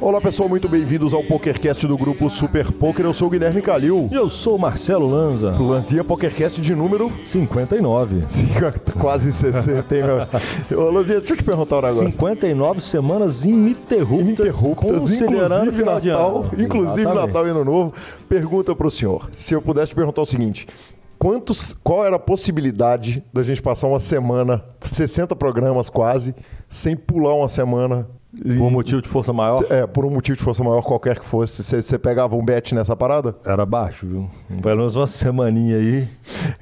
Olá pessoal, muito bem-vindos ao PokerCast do grupo Super Poker. Eu sou o Guilherme Calil. E eu sou o Marcelo Lanza. Lanzinha PokerCast de número 59. Quase 60, hein, meu? Ô, Lanzinha, deixa eu te perguntar um negócio. 59 semanas ininterruptas. Inclusive Natal, inclusive Exatamente. Natal e Ano Novo. Pergunta pro senhor, se eu pudesse te perguntar o seguinte... Quantos, qual era a possibilidade da gente passar uma semana, 60 programas quase, sem pular uma semana? E- Por motivo de força maior, É, por um motivo de força maior qualquer que fosse. Você- pegava um bet nessa parada? era baixo, viu? Pelo menos uma semaninha aí.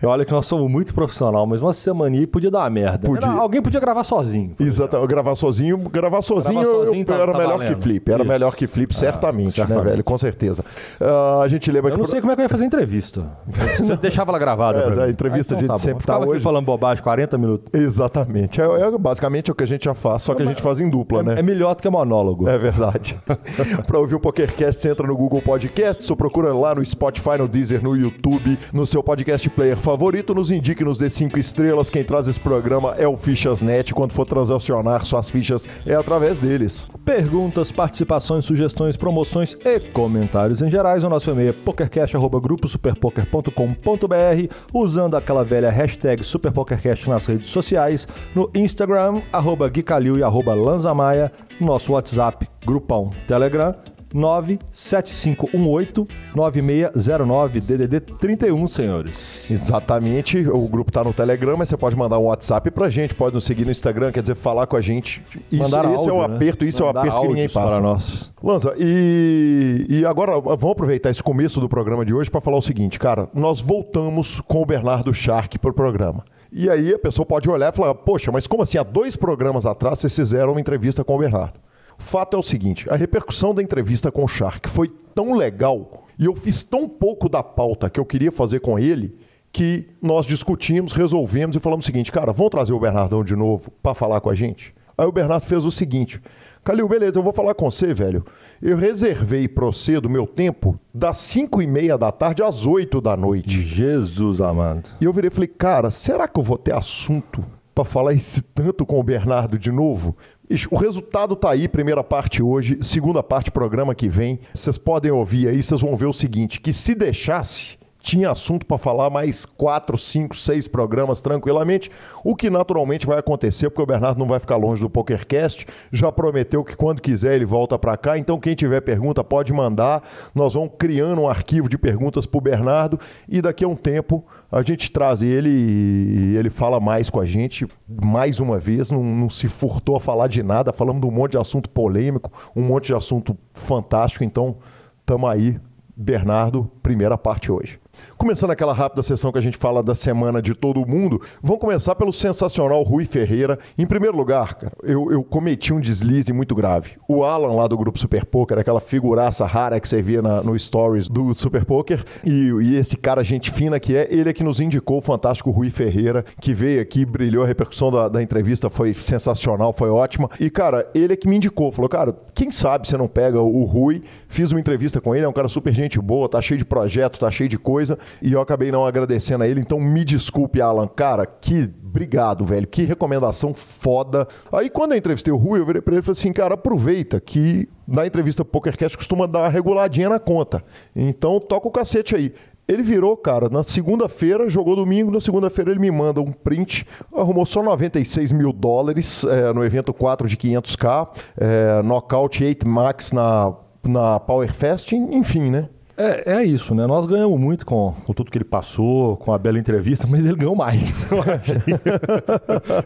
Olha que nós somos muito profissional, mas uma semaninha aí podia dar uma merda. Podia. Era- alguém podia gravar sozinho. Exatamente. Gravar sozinho, gravar sozinho, Gravar eu- sozinho eu- tá- era tá melhor valendo. que flip. Era Isso. melhor que flip, certamente, né, certamente. velho? Com certeza. Ah, a gente lembra Eu que. não sei como é que eu ia fazer entrevista. Você deixava ela gravada. É, a entrevista Ah, a gente bom. sempre Eu ficava tá aqui hoje. falando bobagem 40 minutos. Exatamente. É, é basicamente o que a gente já faz, só que a gente faz em dupla, É, né? é melhor do que monólogo. É verdade. Para ouvir o PokerCast, você entra no Google Podcast, ou procura lá no Spotify, no Deezer, no YouTube, no seu podcast player favorito. Nos indique, nos dê cinco estrelas. Quem traz esse programa é o Fichasnet. Quando for transacionar suas fichas, é através deles. Perguntas, participações, sugestões, promoções e comentários em gerais. O nosso e-mail é pokercast.gruposuperpoker.com.br usando aquela velha hashtag SuperPokerCast nas redes sociais, no Instagram, arroba Gui Calil e arroba Lanzamaia, nosso WhatsApp, grupão, Telegram, 97518-9609, DDD 31, senhores. Exatamente, o grupo tá no Telegram, mas você pode mandar um WhatsApp pra gente, pode nos seguir no Instagram, quer dizer, falar com a gente. Isso, Mandar esse é o áudio, né? aperto, isso é o Mandar aperto que ninguém passa. para nós. Lanza, e, e agora vamos aproveitar esse começo do programa de hoje para falar o seguinte, cara, nós voltamos com o Bernardo Shark pro programa. E aí a pessoa pode olhar e falar, poxa, mas como assim? Há dois programas atrás vocês fizeram uma entrevista com o Bernardo. O fato é o seguinte, a repercussão da entrevista com o Shark foi tão legal e eu fiz tão pouco da pauta que eu queria fazer com ele que nós discutimos, resolvemos e falamos o seguinte, cara, vamos trazer o Bernardão de novo para falar com a gente? Aí o Bernardo fez o seguinte, Calil, beleza, eu vou falar com você, velho. Eu reservei pra você do meu tempo das 5 e meia da tarde às 8 da noite. Jesus amado. E eu virei e falei, cara, será que eu vou ter assunto pra falar esse tanto com o Bernardo de novo? Ixi, o resultado tá aí, primeira parte hoje, segunda parte programa que vem. Vocês podem ouvir aí, vocês vão ver o seguinte, que se deixasse, tinha assunto para falar mais quatro, cinco, seis programas tranquilamente, o que naturalmente vai acontecer, porque o Bernardo não vai ficar longe do PokerCast, já prometeu que quando quiser ele volta para cá, então quem tiver pergunta pode mandar, nós vamos criando um arquivo de perguntas para o Bernardo e daqui a um tempo a gente traz ele e ele fala mais com a gente, mais uma vez, não, não se furtou a falar de nada, falamos de um monte de assunto polêmico, um monte de assunto fantástico, então tamo aí, Bernardo, primeira parte hoje. Começando aquela rápida sessão que a gente fala da semana de todo mundo, vamos começar pelo sensacional Rui Ferreira. Em primeiro lugar, cara, eu, eu cometi um deslize muito grave. O Alan lá do grupo Super Poker, aquela figuraça rara que você via na- no Stories do Super Poker, e, e esse cara, gente fina que é, ele é que nos indicou o fantástico Rui Ferreira, que veio aqui, brilhou, a repercussão da, da entrevista foi sensacional, foi ótima. E, cara, ele é que me indicou, falou, cara, quem sabe você não pega o Rui, fiz uma entrevista com ele, é um cara super gente boa, tá cheio de projeto, tá cheio de coisa, e eu acabei não agradecendo a ele, então me desculpe, Alan, cara, que obrigado, velho, que recomendação foda. Aí quando eu entrevistei o Rui, eu virei pra ele e falei assim, cara, aproveita que na entrevista PokerCast costuma dar reguladinha na conta, então toca o cacete aí. Ele virou, cara, na segunda-feira, jogou domingo, na segunda-feira ele me manda um print, arrumou só 96 mil dólares é, no evento 4 de 500k, é, knockout 8 max na, na Power Fest, enfim, né? É, é isso, né? Nós ganhamos muito com, com tudo que ele passou, com a bela entrevista, mas ele ganhou mais. Eu achei,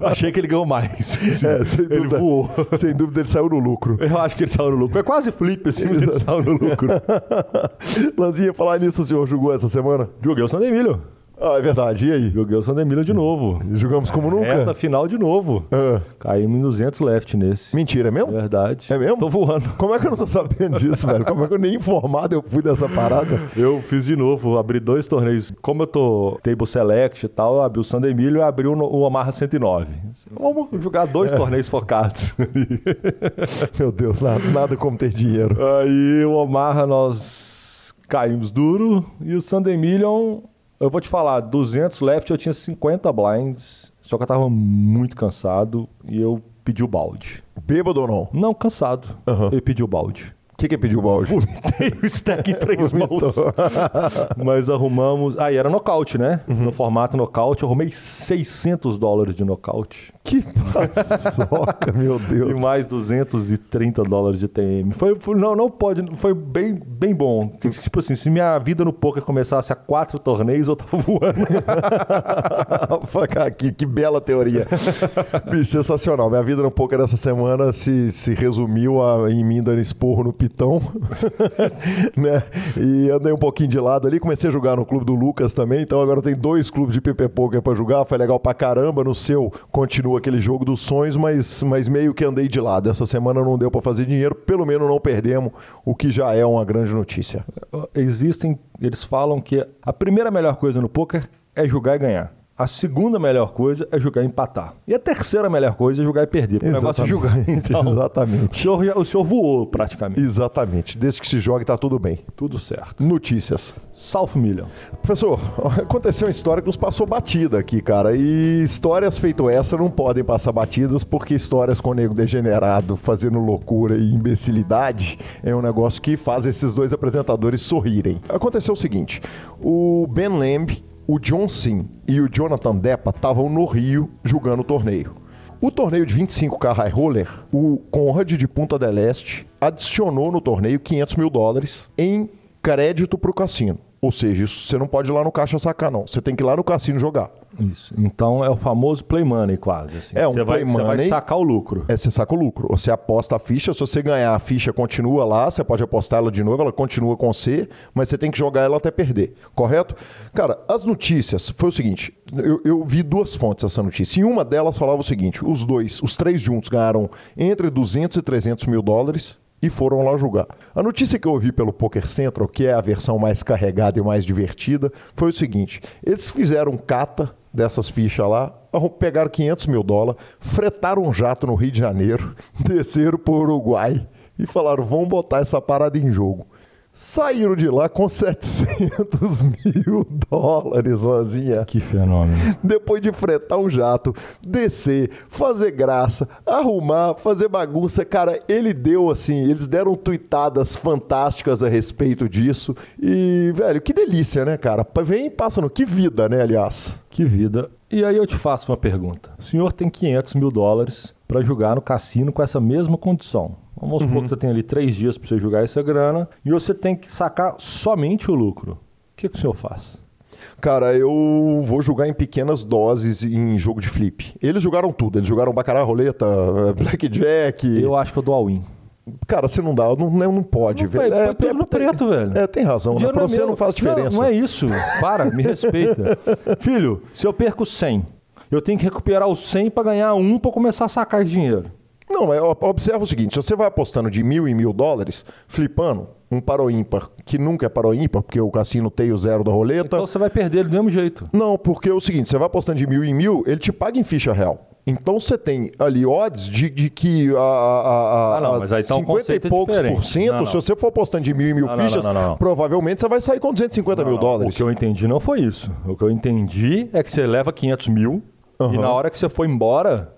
eu achei que ele ganhou mais. É, sem ele dúvida, voou. Sem dúvida ele saiu no lucro. Eu acho que ele saiu no lucro. É quase flip assim, mas ele saiu no lucro. Lanzinha, falar nisso, o senhor jogou essa semana? Joguei o Sandemilho. Ah, é verdade. E aí? Joguei o Sandemilho de novo. Jogamos como nunca? Reta final de novo. Ah, Caímos em 200 left nesse. mentira, é mesmo? Verdade. É mesmo? Tô voando. Como é que eu não tô sabendo disso, velho? Como é que eu nem informado eu fui dessa parada? Eu fiz de novo, abri dois torneios. Como eu tô table select e tal, eu abri o Sandemilho e abri o, o Omaha 109. Vamos jogar dois torneios focados. Meu Deus, nada, nada como ter dinheiro. Aí o Omaha nós caímos duro e o Sandemillion, eu vou te falar, 200 left eu tinha 50 blinds, Só que eu tava muito cansado e eu pedi o balde. Bêbado ou não? Não, cansado. Aham. Eu pedi o balde. O que, que pediu o balde? Vomitei o stack em três mãos. Mas arrumamos. Aí era nocaute, né? Uhum. No formato nocaute, eu arrumei 600 dólares de nocaute. Que paçoca, meu Deus. E mais 230 dólares de TM. Foi, foi- não, não pode, foi bem, bem bom. Tipo assim, se minha vida no poker começasse a quatro torneios, eu tava voando. Que, que bela teoria. Bicho, sensacional. Minha vida no poker essa semana se, se resumiu a, em mim dando esporro no pitão. né? E andei um pouquinho de lado ali. Comecei a jogar no clube do Lucas também. Então agora tem dois clubes de PP Poker pra jogar. Foi legal pra caramba. No seu continua aquele jogo dos sonhos, mas, mas meio que andei de lado. Essa semana não deu pra fazer dinheiro. Pelo menos não perdemos, o que já é uma grande notícia. Existem, eles falam que a primeira melhor coisa no poker é jogar e ganhar. A segunda melhor coisa é jogar e empatar. E a terceira melhor coisa é jogar e perder. O negócio é jogar. Então, o, Exatamente. senhor, já- o senhor voou praticamente. Exatamente. Desde que se jogue, tá tudo bem. Tudo certo. Notícias. South Million. Professor, aconteceu uma história que nos passou batida aqui, cara. E histórias feito essa não podem passar batidas, porque histórias com o nego degenerado fazendo loucura e imbecilidade é um negócio que faz esses dois apresentadores sorrirem. Aconteceu o seguinte: o Ben Lamb, o John Sim e o Jonathan Deppa estavam no Rio jogando o torneio. O torneio de 25K High Roller, o Conrad de Punta del Este adicionou no torneio 500 mil dólares em crédito para o cassino. Ou seja, isso você não pode ir lá no caixa sacar, não. Você tem que ir lá no cassino jogar. Isso. Então é o famoso play money, quase. Assim. É, um você vai, play Você vai money. sacar o lucro. É, você saca o lucro. Você aposta a ficha, se você ganhar a ficha, continua lá, você pode apostar ela de novo, ela continua com você, mas você tem que jogar ela até perder, correto? Cara, as notícias foi o seguinte: eu, eu vi duas fontes essa notícia. E uma delas falava o seguinte: os dois, os três juntos ganharam entre 200 e 300 mil dólares. E foram lá jogar. A notícia que eu ouvi pelo Poker Central, que é a versão mais carregada e mais divertida, foi o seguinte: eles fizeram cata dessas fichas lá, pegaram 500 mil dólares, fretaram um jato no Rio de Janeiro, desceram para o Uruguai e falaram: vamos botar essa parada em jogo. Saíram de lá com 700 mil dólares, Rosinha. Que fenômeno. Depois de fretar um jato, descer, fazer graça, arrumar, fazer bagunça, cara, ele deu assim, eles deram tuitadas fantásticas a respeito disso. E, velho, que delícia, né, cara? Vem e passa no. Que vida, né, aliás? Que vida. E aí eu te faço uma pergunta. O senhor tem 500 mil dólares para jogar no cassino com essa mesma condição. Vamos supor que você tem ali três dias para você jogar essa grana e você tem que sacar somente o lucro. O que, que o senhor faz? Cara, eu vou jogar em pequenas doses em jogo de flip. Eles jogaram tudo. Eles jogaram baccarat, roleta, eh, blackjack. Eu acho que eu dou all-in. Cara, você não dá, não, não não pode, Não, velho. põe tudo no preto, velho. É, tem razão, né? Pra é você meu. não faz diferença. Não, não é isso. Para, me respeita. Filho, se eu perco 100, eu tenho que recuperar os 100 para ganhar um para começar a sacar dinheiro. Não, é, observa o seguinte: se você vai apostando de mil em mil dólares, flipando, um para o ímpar, que nunca é para o ímpar, porque o cassino tem o zero da roleta. Então você vai perder do mesmo jeito. Não, porque é o seguinte: você vai apostando de mil em mil, ele te paga em ficha real. Então você tem ali odds de, de que a, a, a, Ah, não, mas aí tá um 50 e conceito poucos diferente. por cento, Não, não. se você for apostando de mil em mil Não, fichas, provavelmente você vai sair com 250 mil dólares. O que eu entendi não foi isso. O que eu entendi é que você leva 500 mil e Aham. na hora que você for embora,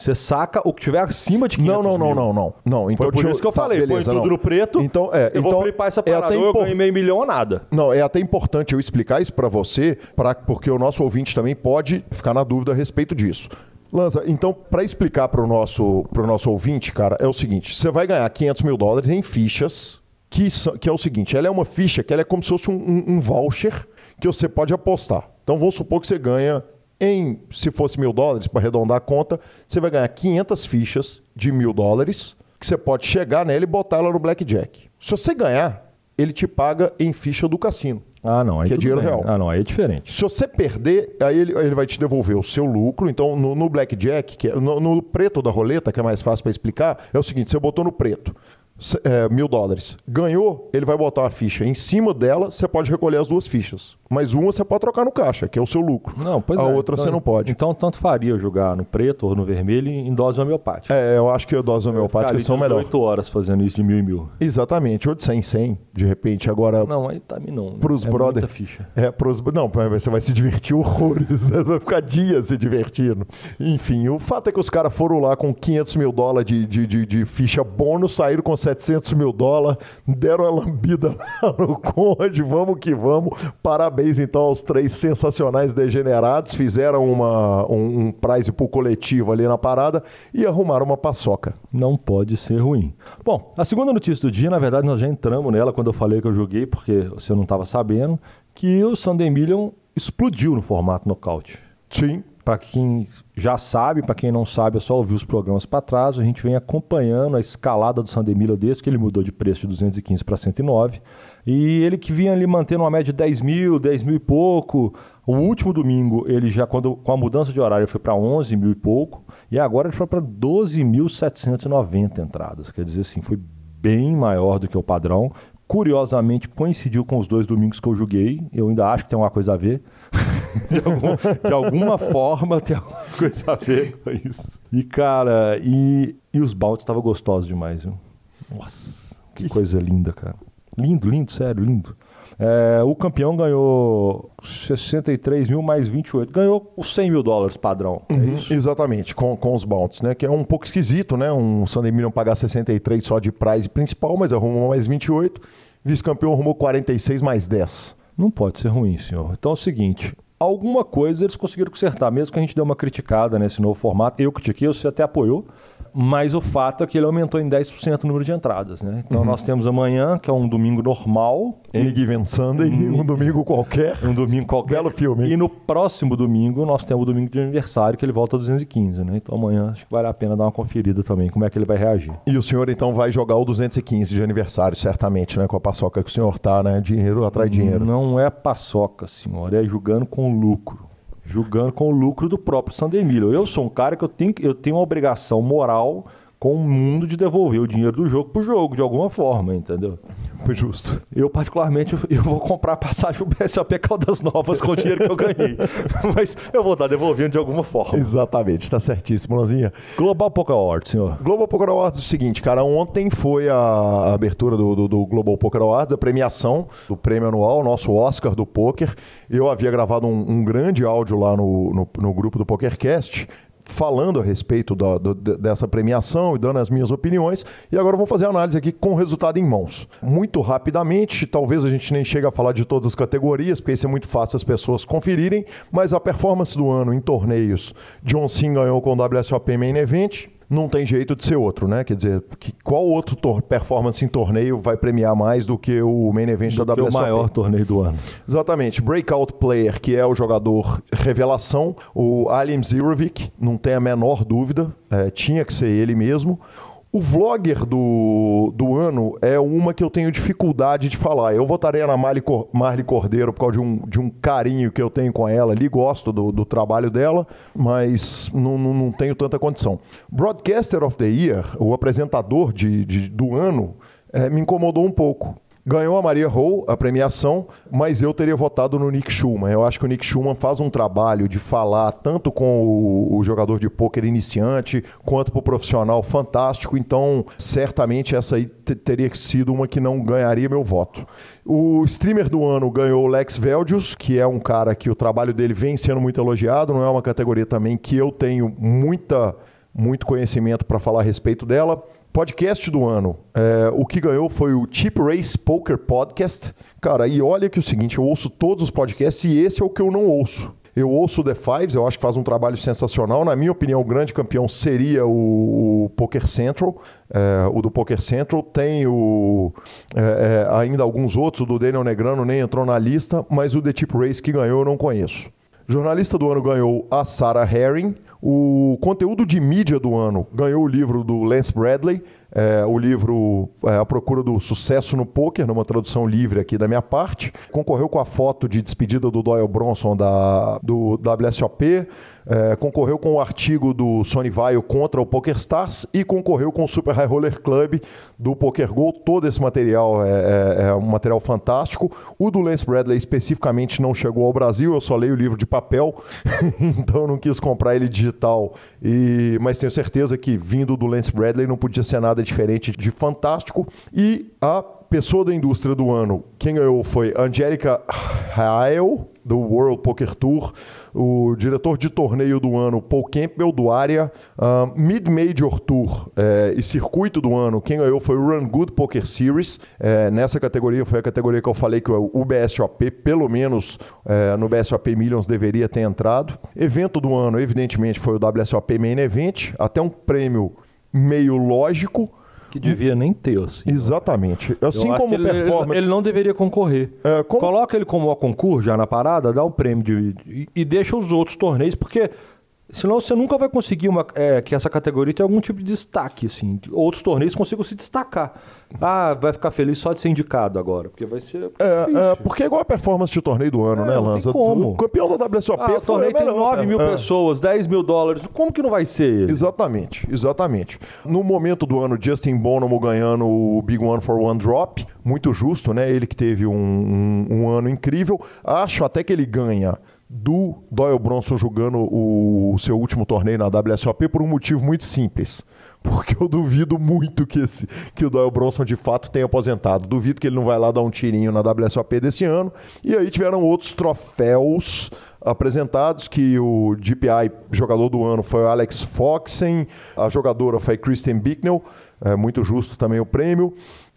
você saca o que tiver acima de 500 Não, não, não, mil. não, não. não então, Foi por isso que eu tá, falei, beleza, põe tudo não. no preto, Então, é, eu então, vou flipar essa é parada, até ou eu impor- ganhei meio milhão ou nada. Não, é até importante eu explicar isso pra você, pra, porque o nosso ouvinte também pode ficar na dúvida a respeito disso. Lanza, então, pra explicar pro nosso, pro nosso ouvinte, cara, é o seguinte: você vai ganhar 500 mil dólares em fichas, que, são- que é o seguinte: ela é uma ficha que ela é como se fosse um, um- um voucher que você pode apostar. Então, vamos supor que você ganha em, se fosse mil dólares, para arredondar a conta, você vai ganhar 500 fichas de mil dólares, que você pode chegar nela e botar ela no blackjack. Se você ganhar, ele te paga em ficha do cassino. Ah, não, aí Que é dinheiro bem. real. Ah, não, aí é diferente. Se você perder, aí ele, ele vai te devolver o seu lucro. Então, no, no blackjack, que é, no, no preto da roleta, que é mais fácil para explicar, é o seguinte: você botou no preto. É, mil dólares. Ganhou, ele vai botar uma ficha. Em cima dela, você pode recolher as duas fichas. Mas uma você pode trocar no caixa, que é o seu lucro. Não, pois a é. outra Então, você não pode. Então, tanto faria jogar no preto ou no vermelho em dose homeopática. É, eu acho que a dose homeopática são melhor. 18 horas fazendo isso de mil em mil. Exatamente, ou de 100 em 100, de repente. Agora, Não, aí também não. Pros é brother- muita ficha. É, pros... Não, você vai se divertir horrores. Você vai ficar dias se divertindo. Enfim, o fato é que os caras foram lá com 500 mil dólares de, de, de, de ficha bônus, saíram com 700 mil dólares, deram a lambida lá no Conde, vamos que vamos. Parabéns, então, aos três sensacionais degenerados. Fizeram uma, um, um prize pro coletivo ali na parada e arrumaram uma paçoca. Não pode ser ruim. Bom, a segunda notícia do dia, na verdade, nós já entramos nela quando eu falei que eu joguei, porque você não estava sabendo, que o Sunday Million explodiu no formato nocaute. Sim. Para quem já sabe, para quem não sabe, é só ouvir os programas para trás. A gente vem acompanhando a escalada do Sunday Million desde que ele mudou de preço de 215 para 109. E ele que vinha ali mantendo uma média de 10 mil, 10 mil e pouco. O último domingo, ele já, quando, com a mudança de horário, foi para 11 mil e pouco. E agora ele foi para 12.790 entradas. Quer dizer assim, foi bem maior do que o padrão. Curiosamente, coincidiu com os dois domingos que eu joguei. Eu ainda acho que tem alguma coisa a ver. de, algum- de alguma forma tem alguma coisa a ver com isso. E, cara, e, e os baldes estavam gostosos demais, viu? Nossa, que coisa linda, cara. Lindo, lindo, sério, lindo. É, o campeão ganhou 63 mil mais 28. Ganhou os 100 mil dólares padrão. É isso? Exatamente, com, com os bounties, né? Que é um pouco esquisito, né? Um Sunday Million pagar 63 só de prize principal, mas arrumou mais 28. Vice-campeão arrumou 46 mais 10. Não pode ser ruim, senhor. Então é o seguinte: alguma coisa eles conseguiram consertar, mesmo que a gente dê uma criticada nesse novo formato. Eu critiquei, você até apoiou. Mas o fato é que ele aumentou em 10% o número de entradas, né? Então nós temos amanhã, que é um domingo normal, Any Given Sunday, um domingo qualquer. um domingo qualquer. Belo filme? E no próximo domingo nós temos o domingo de aniversário, que ele volta a 215, né? Então amanhã acho que vale a pena dar uma conferida também, como é que ele vai reagir. E o senhor então vai jogar o 215 de aniversário, certamente, né? Com a paçoca que o senhor tá, né? Dinheiro atrai dinheiro. Não é paçoca, senhor, é jogando com lucro. Jogando com o lucro do próprio Million. Eu sou um cara que eu tenho, eu tenho uma obrigação moral com o mundo de devolver o dinheiro do jogo pro jogo, de alguma forma, entendeu? Foi justo. Eu, particularmente, eu vou comprar passagem pro BSOP Caldas Novas com o dinheiro que eu ganhei. Mas eu vou estar devolvendo de alguma forma. Exatamente, tá certíssimo, Lanzinha. Global Poker Award, senhor. Global Poker Awards é o seguinte, cara, ontem foi a, a abertura do, do- do Global Poker Awards, a premiação do prêmio anual, nosso Oscar do poker. Eu havia gravado um, um grande áudio lá no, no, no grupo do PokerCast, falando a respeito da- do- de- dessa premiação e dando as minhas opiniões. E agora vou fazer a análise aqui com o resultado em mãos. Muito rapidamente, talvez a gente nem chegue a falar de todas as categorias, porque isso é muito fácil as pessoas conferirem, mas a performance do ano em torneios, John Sim ganhou com o WSOP Main Event, não tem jeito de ser outro, né? Quer dizer, que, qual outro performance em torneio vai premiar mais do que o main event da Que é o WSOP? maior torneio do ano. Exatamente. Breakout Player, que é o jogador revelação, o Alim Zirovic, não tem a menor dúvida, é, tinha que ser ele mesmo. O vlogger do, do ano é uma que eu tenho dificuldade de falar. Eu votaria na Marli, Marli Cordeiro por causa de um, de um carinho que eu tenho com ela ali, gosto do, do trabalho dela, mas não, não, não tenho tanta condição. Broadcaster of the Year, o apresentador de, de- do ano, é, me incomodou um pouco. Ganhou a Maria Hall, a premiação, mas eu teria votado no Nick Schumann. Eu acho que o Nick Schumann faz um trabalho de falar tanto com o, o jogador de pôquer iniciante quanto para o profissional fantástico. Então, certamente essa aí te- teria sido uma que não ganharia meu voto. O streamer do ano ganhou o Lex Veldius, que é um cara que o trabalho dele vem sendo muito elogiado. Não é uma categoria também que eu tenho muita, muito conhecimento para falar a respeito dela. Podcast do ano. É, o que ganhou foi o Cheap Race Poker Podcast. Cara, e olha que é o seguinte, eu ouço todos os podcasts e esse é o que eu não ouço. Eu ouço o The Fives, eu acho que faz um trabalho sensacional. Na minha opinião, o grande campeão seria o, o Poker Central. é, o do Poker Central. Tem o, é, é, ainda alguns outros, o do Daniel Negrano nem entrou na lista, mas o The Cheap Race que ganhou eu não conheço. Jornalista do ano ganhou a Sarah Herring. O conteúdo de mídia do ano ganhou o livro do Lance Bradley, é, o livro é, A Procura do Sucesso no Poker, numa tradução livre aqui da minha parte. Concorreu com a foto de despedida do Doyle Bronson da, do WSOP. É, concorreu com o artigo do Sony Vaio contra o PokerStars e concorreu com o Super High Roller Club do PokerGo. Todo esse material é, é, é, um material fantástico. O do Lance Bradley especificamente não chegou ao Brasil, eu só leio o livro de papel, então não quis comprar ele digital. E, mas tenho certeza que vindo do Lance Bradley não podia ser nada diferente de fantástico. E a pessoa da indústria do ano, quem ganhou foi Angélica Rael, do World Poker Tour, o diretor de torneio do ano, Paul Campbell, do Área, uh, Mid Major Tour eh, e circuito do ano, quem ganhou foi o Run Good Poker Series. Eh, nessa categoria foi a categoria que eu falei que o BSOP, pelo menos eh, no BSOP Millions, deveria ter entrado. Evento do ano, evidentemente, foi o WSOP Main Event, até um prêmio meio lógico, que devia nem ter, assim. Exatamente. Assim como ele, performance. Ele, ele, não deveria concorrer. É, como... Coloca ele como a concurso já na parada, dá o prêmio de, e, e deixa os outros torneios, porque Senão você nunca vai conseguir uma, é, que essa categoria tenha algum tipo de destaque, assim. Outros torneios consigam se destacar. Ah, vai ficar feliz só de ser indicado agora, porque vai ser. É, é porque é igual a performance de torneio do ano, é, né, Lanza? como? O campeão da WSOP ah, o torneio tem 9 mil é. pessoas, 10 mil dólares. Como que não vai ser ele? Exatamente, exatamente. No momento do ano, Justin Bonomo ganhando o Big One for One Drop, muito justo, né? Ele que teve um, um, um ano incrível. Acho até que ele ganha do Doyle Bronson jogando o seu último torneio na WSOP por um motivo muito simples. Porque eu duvido muito que, esse, que o Doyle Bronson de fato tenha aposentado. Duvido que ele não vai lá dar um tirinho na WSOP desse ano. E aí tiveram outros troféus apresentados, que o GPI jogador do ano foi o Alex Foxen, a jogadora foi Kristen Bicknell, é muito justo também o prêmio.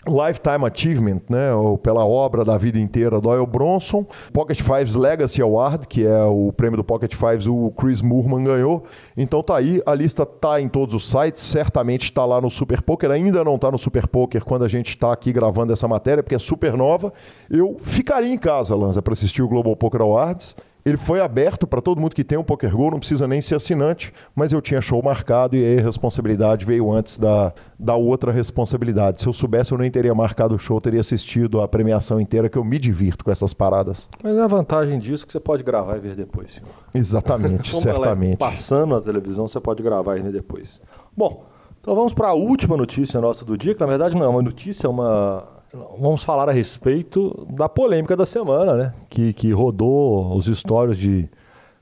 Lifetime Achievement, né, ou pela obra da vida inteira Doyle Bronson. Pocket Fives Legacy Award, que é o prêmio do Pocket Fives, o Chris Moorman ganhou. Então tá aí, a lista tá em todos os sites, certamente está lá no Super Poker, ainda não está no Super Poker quando a gente está aqui gravando essa matéria, porque é super nova. Eu ficaria em casa, Lanza, para assistir o Global Poker Awards. Ele foi aberto para todo mundo que tem um Poker Go, não precisa nem ser assinante, mas eu tinha show marcado e aí a responsabilidade veio antes da, da outra responsabilidade. Se eu soubesse, eu nem teria marcado o show, teria assistido a premiação inteira, que eu me divirto com essas paradas. Mas a vantagem disso é que você pode gravar e ver depois, senhor. Exatamente, certamente. É passando a televisão, você pode gravar e ver depois. Bom, então vamos para a última notícia nossa do dia, que na verdade não é uma notícia, é uma vamos falar a respeito da polêmica da semana, né? Que, que rodou os stories de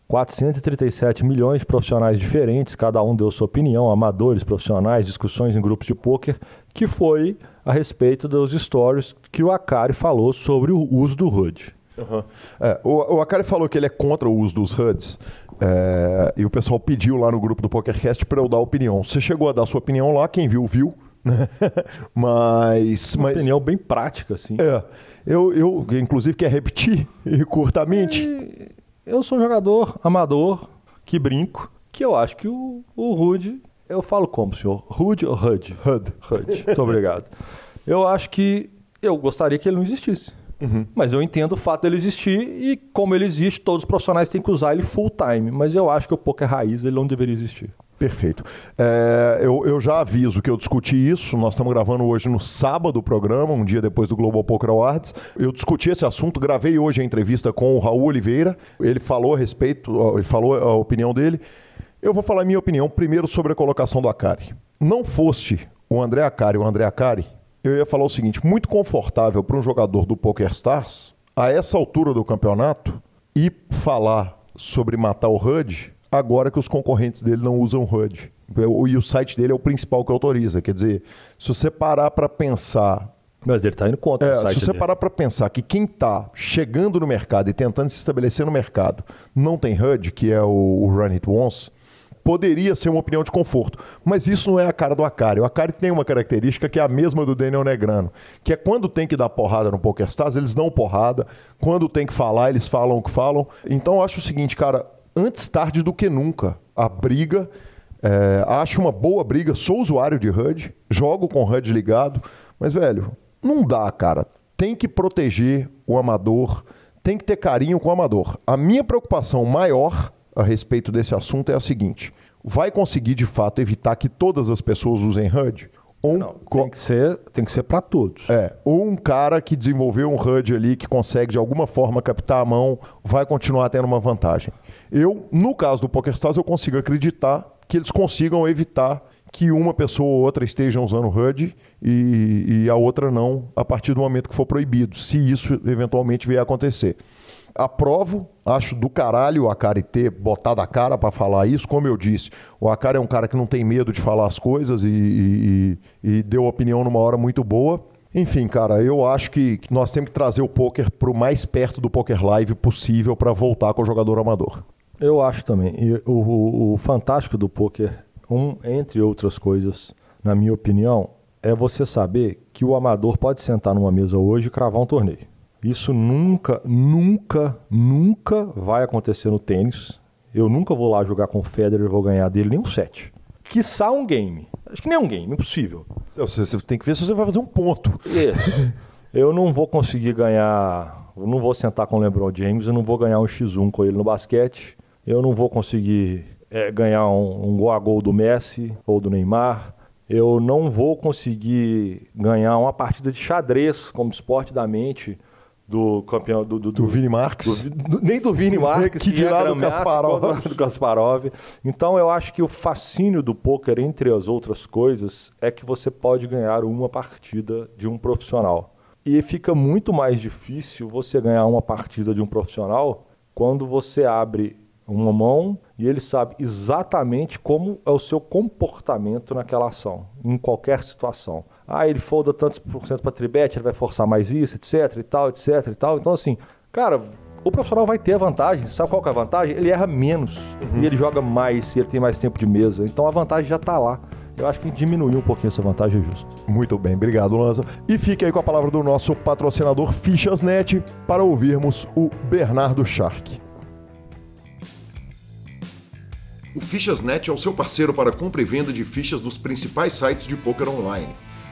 437 milhões de profissionais diferentes, cada um deu sua opinião, amadores, profissionais, discussões em grupos de pôquer, que foi a respeito dos stories que o Akari falou sobre o uso do HUD. Uhum. É, o, o Akari falou que ele é contra o uso dos HUDs. É, e o pessoal pediu lá no grupo do PokerCast para eu dar opinião. Você chegou a dar sua opinião lá, quem viu, viu. mas. Uma mas, opinião bem prática, assim. É. Eu, eu inclusive, quer repetir curtamente? É, eu sou um jogador amador que brinco, que eu acho que o, o Rude. Eu falo como, senhor? Rude ou HUD? HUD. HUD. Muito obrigado. Eu acho que eu gostaria que ele não existisse. Uhum. Mas eu entendo o fato dele existir e, como ele existe, todos os profissionais têm que usar ele full time. Mas eu acho que o poker raiz ele não deveria existir. Perfeito. É, eu, eu, já aviso que eu discuti isso. Nós estamos gravando hoje no sábado o programa, um dia depois do Global Poker Awards. Eu discuti esse assunto, gravei hoje a entrevista com o Raul Oliveira. Ele falou a respeito, ele falou a opinião dele. Eu vou falar a minha opinião primeiro sobre a colocação do Akari. Não fosse o André Akari o André Akari, eu ia falar o seguinte: muito confortável para um jogador do Poker Stars, a essa altura do campeonato, e falar sobre matar o HUD agora que os concorrentes dele não usam HUD. E o site dele é o principal que autoriza. Quer dizer, se você parar para pensar. Mas ele está indo contra é, o site Se você dele. parar para pensar que quem está chegando no mercado e tentando se estabelecer no mercado não tem HUD, que é o, o Run It Once, poderia ser uma opinião de conforto. Mas isso não é a cara do Akari. O Akari tem uma característica que é a mesma do Daniel Negrano, que é quando tem que dar porrada no PokerStars, eles dão porrada. Quando tem que falar, eles falam o que falam. Então eu acho o seguinte, cara, antes tarde do que nunca. A briga, é, acho uma boa briga, sou usuário de HUD, jogo com HUD ligado, mas, velho, não dá, cara. Tem que proteger o amador, tem que ter carinho com o amador. A minha preocupação maior a respeito desse assunto é a seguinte: vai conseguir de fato evitar que todas as pessoas usem HUD? Ou Não, tem que ser, tem que ser para todos. É, ou um cara que desenvolveu um HUD ali que consegue de alguma forma captar a mão, vai continuar tendo uma vantagem. Eu, no caso do PokerStars, eu consigo acreditar que eles consigam evitar que uma pessoa ou outra esteja usando o HUD e, e a outra não, a partir do momento que for proibido, se isso eventualmente vier a acontecer aprovo, acho do caralho o Akari ter botado a cara para falar isso. Como eu disse, o Akari é um cara que não tem medo de falar as coisas e, e, e deu opinião numa hora muito boa. Enfim, cara, eu acho que nós temos que trazer o poker para o mais perto do poker live possível para voltar com o jogador amador. Eu acho também. E o, o, o fantástico do poker, um, entre outras coisas, na minha opinião, é você saber que o amador pode sentar numa mesa hoje e cravar um torneio. Isso nunca, nunca, nunca vai acontecer no tênis. Eu nunca vou lá jogar com o Federer e vou ganhar dele nem um set. Quiçá um game. Acho que nem um game, impossível. Você, você tem que ver se você vai fazer um ponto. Isso. eu não vou conseguir ganhar. Eu não vou sentar com o LeBron James, eu não vou ganhar um X1 com ele no basquete. Eu não vou conseguir é, ganhar um, um gol a gol do Messi ou do Neymar eu não vou conseguir ganhar uma partida de xadrez como esporte da mente do campeão do, do, do, do Vini Marques. Do, nem do Vini Marques, que dirá do Kasparov. do Kasparov. Então eu acho que o fascínio do poker, entre as outras coisas, é que você pode ganhar uma partida de um profissional. E fica muito mais difícil você ganhar uma partida de um profissional quando você abre uma mão e ele sabe exatamente como é o seu comportamento naquela ação, em qualquer situação. Ah, ele folda tantos por cento para tribet, ele vai forçar mais isso, etc e tal, etc e tal. Então, assim, cara, o profissional vai ter a vantagem. Sabe qual que é a vantagem? Ele erra menos uhum. e ele joga mais e ele tem mais tempo de mesa. Então a vantagem já está lá. Eu acho que diminuir um pouquinho essa vantagem é justo. Muito bem, obrigado, Lanza. E fique aí com a palavra do nosso patrocinador Fichasnet para ouvirmos o Bernardo Shark. O Fichasnet é o seu parceiro para compra e venda de fichas dos principais sites de poker online.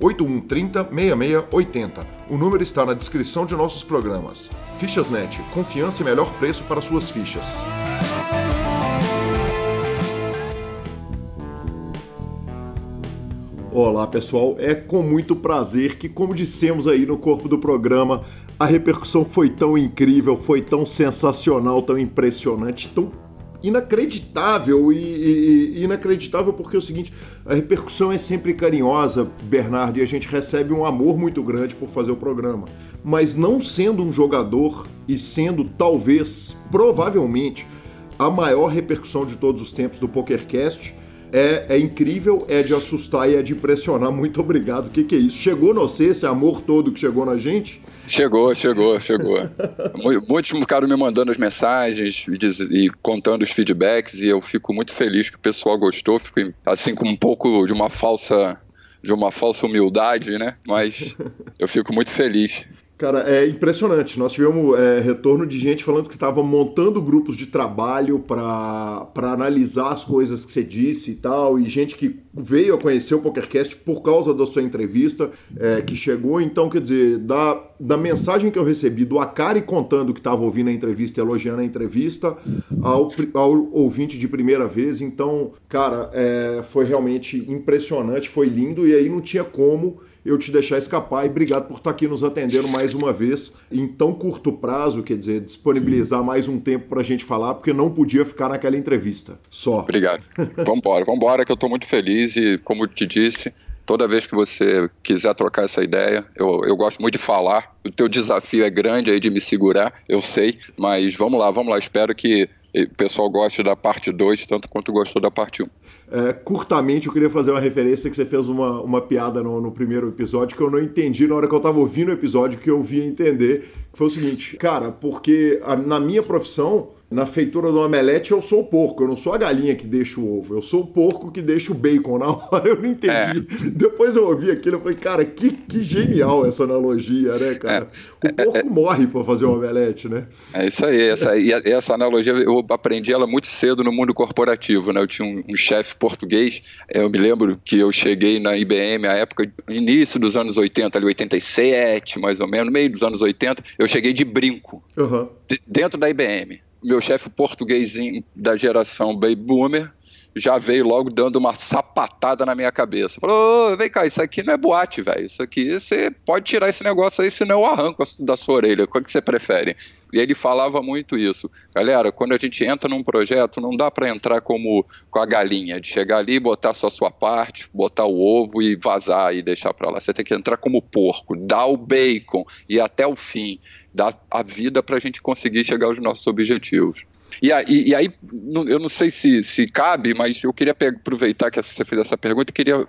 8130 6680. O número está na descrição de nossos programas. Fichasnet, confiança e melhor preço para suas fichas. Olá pessoal, é com muito prazer que, como dissemos aí no corpo do programa, a repercussão foi tão incrível, foi tão sensacional, tão impressionante, tão inacreditável e, e, inacreditável porque é o seguinte, a repercussão é sempre carinhosa, Bernardo, e a gente recebe um amor muito grande por fazer o programa. Mas não sendo um jogador e sendo talvez, provavelmente, a maior repercussão de todos os tempos do PokerCast, é, é, incrível, é de assustar e é de impressionar. Muito obrigado. O que, que, é isso? Chegou no você esse amor todo que chegou na gente? Chegou, chegou, chegou. Muitos ficaram me mandando as mensagens e, e, contando os feedbacks e eu fico muito feliz que o pessoal gostou. Fico assim com um pouco de uma falsa de uma falsa humildade, né? Mas eu fico muito feliz. Cara, é impressionante. Nós tivemos é, retorno de gente falando que estava montando grupos de trabalho para analisar as coisas que você disse e tal, e gente que veio a conhecer o PokerCast por causa da sua entrevista, é, que chegou. Então, quer dizer, da, da mensagem que eu recebi do Akari contando que estava ouvindo a entrevista, elogiando a entrevista, ao, ao ouvinte de primeira vez. Então, cara, é, foi realmente impressionante, foi lindo, e aí não tinha como eu te deixar escapar e obrigado por estar aqui nos atendendo mais uma vez em tão curto prazo, quer dizer, disponibilizar mais um tempo para a gente falar, porque não podia ficar naquela entrevista só. Obrigado. Vambora, vambora, que eu estou muito feliz e, como te disse, toda vez que você quiser trocar essa ideia, eu, eu gosto muito de falar. O teu desafio é grande aí de me segurar, eu sei, mas vamos lá, vamos lá. Espero que o pessoal goste da parte 2 tanto quanto gostou da parte 1. Um. É, curtamente, eu queria fazer uma referência que você fez uma, uma piada no, no, primeiro episódio que eu não entendi na hora que eu estava ouvindo o episódio, que eu via entender, que foi o seguinte, cara, porque a, na minha profissão, na feitura do omelete eu sou o porco, eu não sou a galinha que deixa o ovo, eu sou o porco que deixa o bacon. Na hora eu não entendi. É. Depois eu ouvi aquilo e falei, cara, que, que genial essa analogia, né, cara? É. O porco é, é. morre para fazer o omelete, né? É isso aí, essa, essa analogia eu aprendi ela muito cedo no mundo corporativo, né? Eu tinha um, um chefe português, eu me lembro que eu cheguei na IBM a época, início dos anos 80, ali 87, mais ou menos, meio dos anos 80, eu cheguei de brinco, uhum. dentro da IBM meu chefe portuguesinho da geração Baby Boomer já veio logo dando uma sapatada na minha cabeça. Falou: vem cá, isso aqui não é boate, velho. Isso aqui você pode tirar esse negócio aí, senão eu arranco da sua orelha. Qual que você prefere? E ele falava muito isso. Galera, quando a gente entra num projeto, não dá para entrar como com a galinha, de chegar ali, botar só a sua parte, botar o ovo e vazar e deixar para lá. Você tem que entrar como porco, dar o bacon e até o fim, dar a vida para a gente conseguir chegar aos nossos objetivos. E aí, e aí, eu não sei se, se cabe, mas eu queria aproveitar que você fez essa pergunta e queria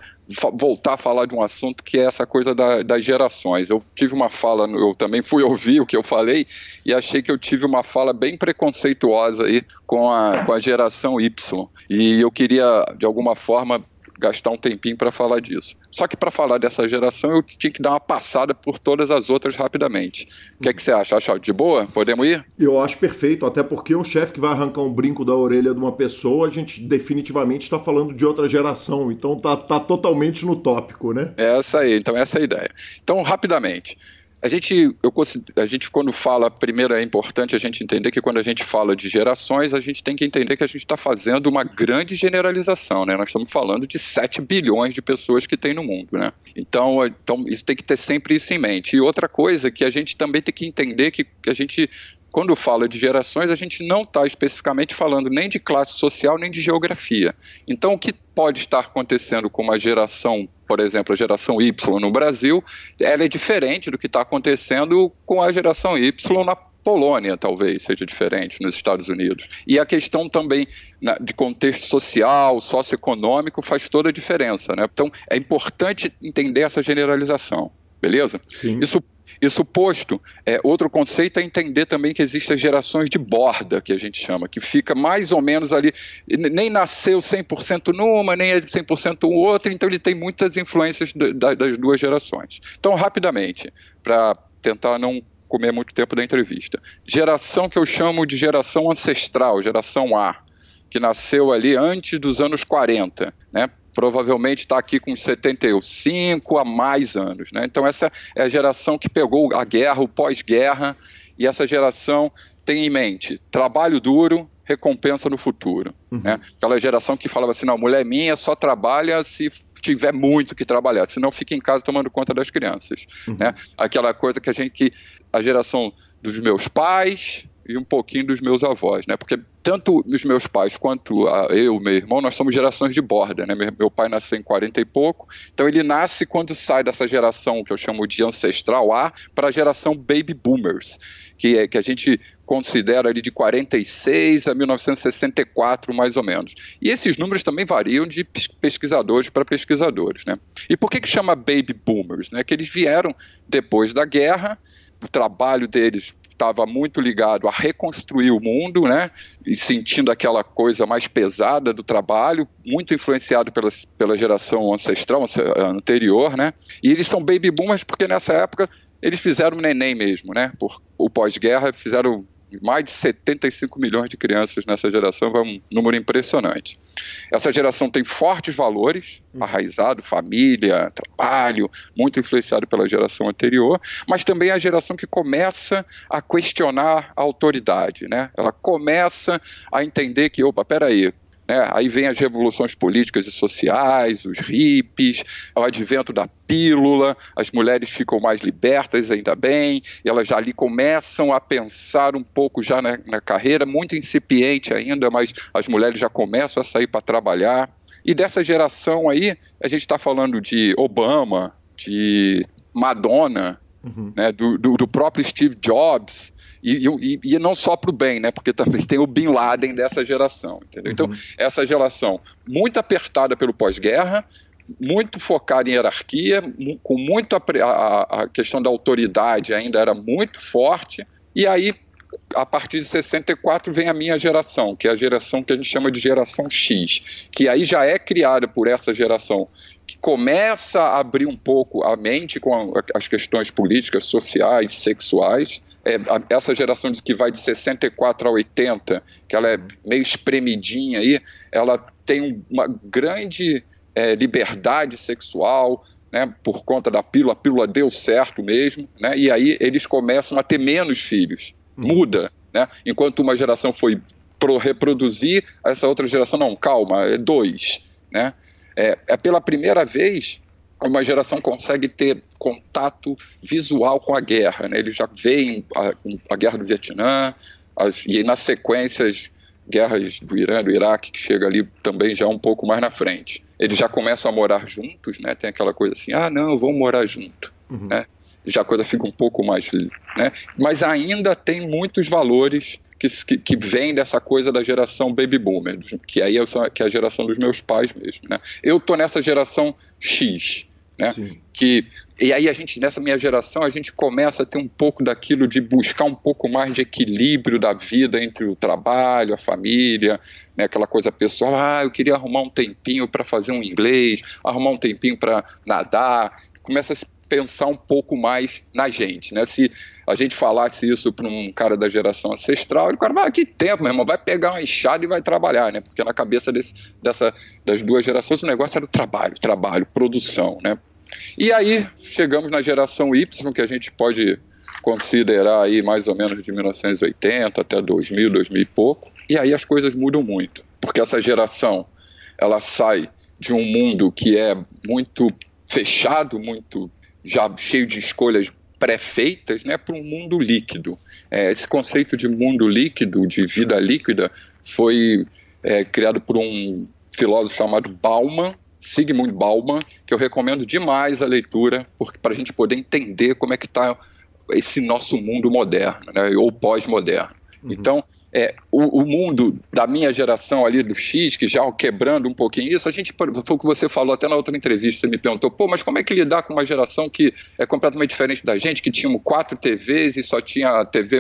voltar a falar de um assunto que é essa coisa da, das gerações. Eu tive uma fala, eu também fui ouvir o que eu falei e achei que eu tive uma fala bem preconceituosa aí com a, com a geração Y. E eu queria, de alguma forma, gastar um tempinho para falar disso. Só que para falar dessa geração eu tinha que dar uma passada por todas as outras rapidamente. O que, é que você acha? Acha de boa? Podemos ir? Eu acho perfeito, até porque um chefe que vai arrancar um brinco da orelha de uma pessoa, a gente definitivamente está falando de outra geração, então tá, tá totalmente no tópico, né? É essa aí, então essa é a ideia. Então, rapidamente, a gente, eu, a gente, quando fala, primeiro é importante a gente entender que quando a gente fala de gerações, a gente tem que entender que a gente está fazendo uma grande generalização, né? Nós estamos falando de 7 bilhões de pessoas que tem no mundo, né? Então, então, isso tem que ter sempre isso em mente. E outra coisa que a gente também tem que entender que a gente quando fala de gerações, a gente não está especificamente falando nem de classe social nem de geografia. Então, o que pode estar acontecendo com uma geração, por exemplo, a geração Y no Brasil, ela é diferente do que está acontecendo com a geração Y na Polônia, talvez, seja diferente nos Estados Unidos. E a questão também né, de contexto social, socioeconômico, faz toda a diferença. Né? Então, é importante entender essa generalização, beleza? Sim. Isso isso posto, é, outro conceito é entender também que existem gerações de borda, que a gente chama, que fica mais ou menos ali, nem nasceu 100% numa, nem é 100% outra, então ele tem muitas influências das duas gerações. Então, rapidamente, para tentar não comer muito tempo da entrevista. Geração que eu chamo de geração ancestral, geração A, que nasceu ali antes dos anos 40, né? Provavelmente está aqui com 75 a mais anos. Né? Então, essa é a geração que pegou a guerra, o pós-guerra, e essa geração tem em mente trabalho duro, recompensa no futuro. Uhum. Né? Aquela geração que falava assim: não, mulher minha só trabalha se tiver muito que trabalhar, senão fica em casa tomando conta das crianças. Uhum. Né? Aquela coisa que a gente, que a geração dos meus pais, e um pouquinho dos meus avós, né? Porque tanto os meus pais quanto eu, meu irmão, nós somos gerações de borda, né? Meu, meu, pai nasceu em 40 e pouco, então ele nasce quando sai dessa geração que eu chamo de ancestral A para a geração baby boomers, que é que a gente considera ali de 46 a 1964, mais ou menos. E esses números também variam de pesquisadores para pesquisadores, né? E por que que chama baby boomers, né? Que eles vieram depois da guerra, o trabalho deles estava muito ligado a reconstruir o mundo, né? E sentindo aquela coisa mais pesada do trabalho, muito influenciado pela, pela geração ancestral anterior, né? E eles são baby boomers porque nessa época eles fizeram neném mesmo, né? Por o pós-guerra fizeram mais de 75 milhões de crianças nessa geração, é um número impressionante. Essa geração tem fortes valores, uhum. arraizado, família, trabalho, muito influenciado pela geração anterior, mas também é a geração que começa a questionar a autoridade, né? Ela começa a entender que, opa, peraí, né? Aí vem as revoluções políticas e sociais, os hippies, o advento da pílula, as mulheres ficam mais libertas, ainda bem, elas já ali começam a pensar um pouco já na, na carreira, muito incipiente ainda, mas as mulheres já começam a sair para trabalhar. E dessa geração aí, a gente está falando de Obama, de Madonna, uhum. né, do, do, do próprio Steve Jobs, e, e, e não só para o bem, né? Porque também tem o Bin Laden dessa geração, entendeu? Então, uhum. Essa geração muito apertada pelo pós-guerra, muito focada em hierarquia, com muito a, a, a, questão da autoridade ainda era muito forte, e aí a partir de 64 vem a minha geração, que é a geração que a gente chama de geração X, que aí já é criada por essa geração, que começa a abrir um pouco a mente com as questões políticas, sociais, sexuais. É, essa geração que vai de 64 a 80, que ela é meio espremidinha aí, ela tem uma grande é, liberdade sexual, né, por conta da pílula, a pílula deu certo mesmo, né, e aí eles começam a ter menos filhos muda, né? Enquanto uma geração foi pro reproduzir, essa outra geração não, calma, é dois, né? É, é pela primeira vez uma geração consegue ter contato visual com a guerra, né? Eles já veem a, a guerra do Vietnã as, e nas sequências guerras do Irã, do Iraque, que chega ali também já um pouco mais na frente. Eles já começam a morar juntos, né? Tem aquela coisa assim, ah, não, vamos morar junto, uhum. né? já a coisa fica um pouco mais. Né? Mas ainda tem muitos valores que, que, vêm dessa coisa da geração baby boomer, que aí eu sou, que é a geração dos meus pais mesmo. Né? Eu tô nessa geração X. Né? Que e aí a gente nessa minha geração a gente começa a ter um pouco daquilo de buscar um pouco mais de equilíbrio da vida entre o trabalho, a família, né, aquela coisa pessoal. Ah, eu queria arrumar um tempinho para fazer um inglês, arrumar um tempinho para nadar. Começa a se pensar um pouco mais na gente, né? Se a gente falasse isso para um cara da geração ancestral, ele cara vai, ah, que tempo, meu irmão, vai pegar uma enxada e vai trabalhar, né? Porque na cabeça desse, dessa, das duas gerações o negócio era o trabalho, trabalho, produção, né? E aí chegamos na geração Y, que a gente pode considerar aí mais ou menos de 1980 até 2000, 2000 e pouco, e aí as coisas mudam muito, porque essa geração ela sai de um mundo que é muito fechado, muito já cheio de escolhas pré-feitas né, para um mundo líquido. É, esse conceito de mundo líquido, de vida líquida, foi é, criado por um filósofo chamado Bauman, Sigmund Bauman, que eu recomendo demais a leitura para a gente poder entender como é que está esse nosso mundo moderno, né, ou pós-moderno. Uhum. Então, é, o, o, mundo da minha geração ali do X, que já quebrando um pouquinho isso, a gente, foi o que você falou até na outra entrevista, você me perguntou, pô, mas como é que lidar com uma geração que é completamente diferente da gente, que tinha quatro TVs e só tinha TV,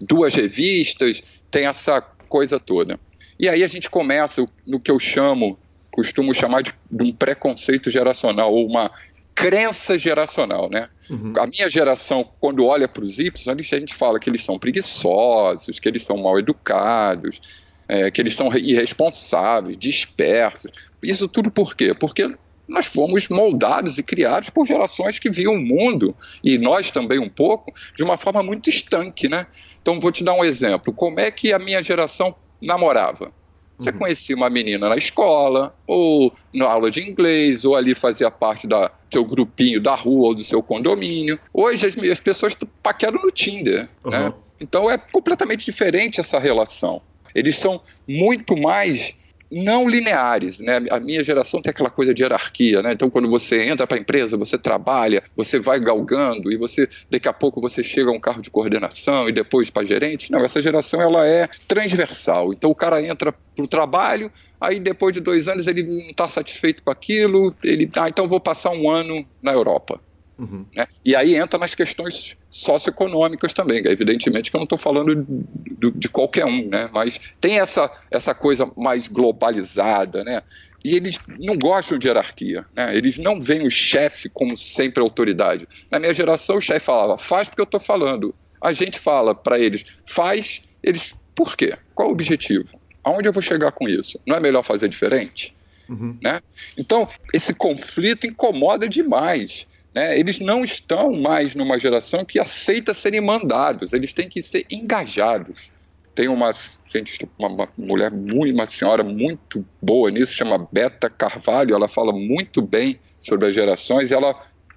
duas revistas, tem essa coisa toda. E aí a gente começa no que eu chamo, costumo chamar de, de um preconceito geracional, ou uma crença geracional, né? Uhum. A minha geração, quando olha para os Y, a gente fala que eles são preguiçosos, que eles são mal educados, é, que eles são irresponsáveis, dispersos. Isso tudo por quê? Porque nós fomos moldados e criados por gerações que viam o mundo, e nós também um pouco, de uma forma muito estanque, né? Então, vou te dar um exemplo. Como é que a minha geração namorava? Você uhum. conhecia uma menina na escola, ou na aula de inglês, ou ali fazia parte do seu grupinho da rua ou do seu condomínio. Hoje as, as pessoas paqueram no Tinder, uhum. né? Então é completamente diferente essa relação. Eles são muito mais não lineares, né? A minha geração tem aquela coisa de hierarquia, né? Então quando você entra para a empresa, você trabalha, você vai galgando e você daqui a pouco você chega a um carro de coordenação e depois para gerente. Não, essa geração ela é transversal. Então o cara entra para o trabalho, aí depois de dois anos ele não está satisfeito com aquilo, ele ah, então vou passar um ano na Europa. Uhum. Né? E aí entra nas questões socioeconômicas também. Evidentemente que eu não estou falando de, de, qualquer um, né? mas tem essa, essa coisa mais globalizada. Né? E eles não gostam de hierarquia. Né? Eles não veem o chefe como sempre autoridade. Na minha geração, o chefe falava, faz porque eu estou falando. A gente fala para eles, faz, eles, por quê? Qual o objetivo? Aonde eu vou chegar com isso? Não é melhor fazer diferente? Uhum. Né? Então, esse conflito incomoda demais. Né? Eles não estão mais numa geração que aceita serem mandados, eles têm que ser engajados. Tem uma cientista, uma, mulher, muito, uma senhora muito boa nisso, chama Beta Carvalho, ela fala muito bem sobre as gerações, ela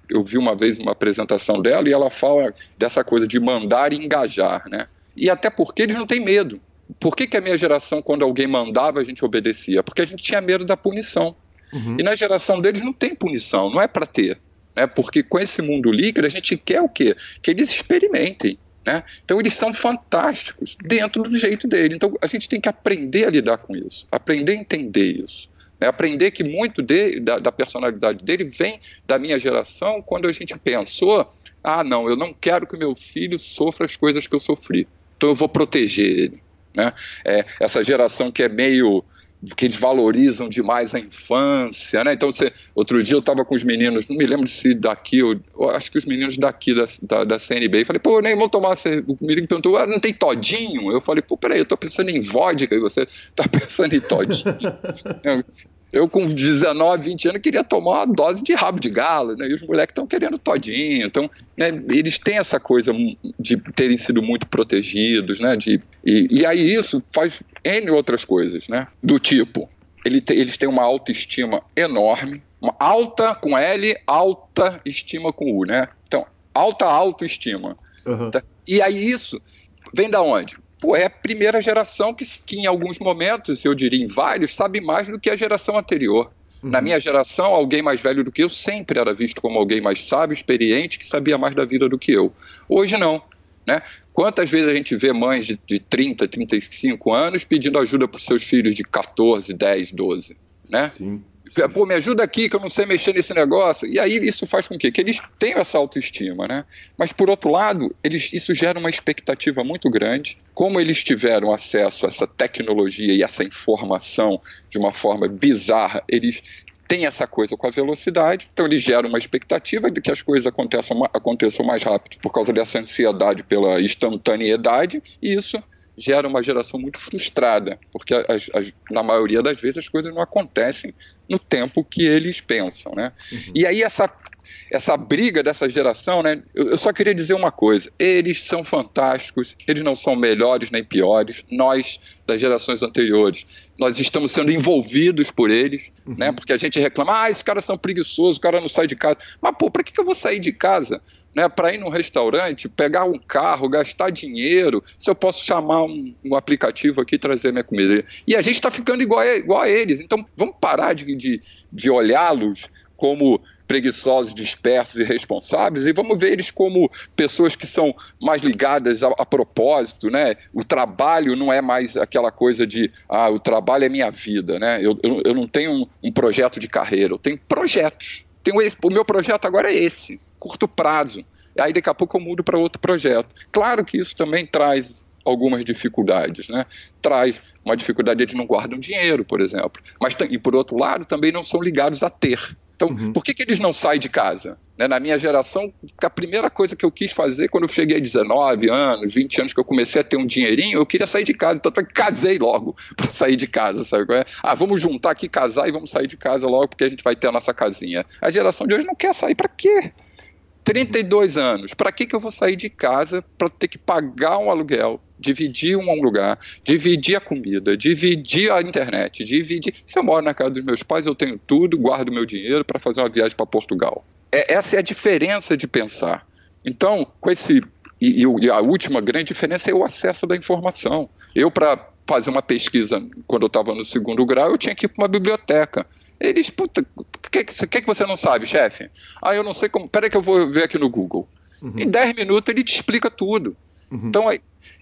eu vi uma vez uma apresentação dela e ela fala dessa coisa de mandar e engajar, né? E até porque eles não têm medo. Por que, que a minha geração, quando alguém mandava, a gente obedecia? Porque a gente tinha medo da punição. Uhum. E na geração deles não tem punição, não é para ter. Né? Porque com esse mundo líquido a gente quer o quê? Que eles experimentem. Né? Então eles são fantásticos dentro do jeito dele. Então a gente tem que aprender a lidar com isso, aprender a entender isso. Né? Aprender que muito de, da, da, personalidade dele vem da minha geração quando a gente pensou: ah, não, eu não quero que meu filho sofra as coisas que eu sofri. então eu vou proteger ele. Né? É, essa geração que é meio que eles valorizam demais a infância, né? Então, você, outro dia eu estava com os meninos, não me lembro se daqui, eu, eu acho que os meninos daqui da, da, da CNB, falei, pô, nem vou tomar, o menino perguntou, ah, não tem todinho? Eu falei, pô, peraí, eu tô pensando em vodka e você tá pensando em todinho. Eu, com 19, 20 anos, queria tomar uma dose de rabo de galo, né? E os moleques estão querendo todinho. Então, né, eles têm essa coisa de terem sido muito protegidos, né? De, e, e aí isso faz N outras coisas, né? Do tipo, ele te, eles têm uma autoestima enorme, uma alta com L, alta estima com U, né? Então, alta autoestima. Uhum. Tá? E aí isso vem da onde? Pô, é a primeira geração que, que, em alguns momentos, eu diria em vários, sabe mais do que a geração anterior. Uhum. Na minha geração, alguém mais velho do que eu sempre era visto como alguém mais sábio, experiente, que sabia mais da vida do que eu. Hoje não. Né? Quantas vezes a gente vê mães de, de 30, 35 anos pedindo ajuda para os seus filhos de 14, 10, 12? Né? Sim. Pô, me ajuda aqui que eu não sei mexer nesse negócio. E aí isso faz com que, que eles tenham essa autoestima, né? Mas por outro lado, eles, isso gera uma expectativa muito grande. Como eles tiveram acesso a essa tecnologia e essa informação de uma forma bizarra, eles têm essa coisa com a velocidade, então eles geram uma expectativa de que as coisas aconteçam, aconteçam mais rápido por causa dessa ansiedade pela instantaneidade, e isso gera uma geração muito frustrada, porque as, as, na maioria das vezes as coisas não acontecem no tempo que eles pensam, né? Uhum. E aí essa essa briga dessa geração, né? Eu, eu, só queria dizer uma coisa: eles são fantásticos, eles não são melhores nem piores. Nós, das gerações anteriores, nós estamos sendo envolvidos por eles, uhum. né? Porque a gente reclama, ah, esses caras são preguiçosos, o cara não sai de casa. Mas, pô, para que, que eu vou sair de casa? Né, para ir num restaurante, pegar um carro, gastar dinheiro, se eu posso chamar um, um aplicativo aqui e trazer minha comida. E a gente está ficando igual a, igual a eles. Então, vamos parar de, de, de olhá-los como preguiçosos, dispersos e responsáveis, e vamos ver eles como pessoas que são mais ligadas a, a, propósito, né? O trabalho não é mais aquela coisa de, ah, o trabalho é minha vida, né? Eu, eu, eu não tenho um, um, projeto de carreira, eu tenho projetos. Tenho esse, o meu projeto agora é esse, curto prazo. Aí daqui a pouco eu mudo para outro projeto. Claro que isso também traz algumas dificuldades, né? Traz uma dificuldade, eles não guardam dinheiro, por exemplo. Mas, e por outro lado, também não são ligados a ter. Então, uhum. por que, que eles não saem de casa? Né, na minha geração, a primeira coisa que eu quis fazer quando eu cheguei a 19 anos, 20 anos, que eu comecei a ter um dinheirinho, eu queria sair de casa. Então, eu casei logo para sair de casa, sabe? É? Ah, vamos juntar aqui, casar e vamos sair de casa logo porque a gente vai ter a nossa casinha. A geração de hoje não quer sair. Para quê? 32 anos, para que, que eu vou sair de casa para ter que pagar um aluguel, dividir um lugar, dividir a comida, dividir a internet, dividir. Se eu moro na casa dos meus pais, eu tenho tudo, guardo meu dinheiro para fazer uma viagem para Portugal. É, essa é a diferença de pensar. Então, com esse. E, e a última grande diferença é o acesso da informação. Eu, para fazer uma pesquisa quando eu estava no segundo grau, eu tinha que ir para uma biblioteca. Eles, puta, o que, que, que, você não sabe, chefe? Ah, eu não sei como. Peraí que eu vou ver aqui no Google. Uhum. Em 10 minutos ele te explica tudo. Uhum. Então,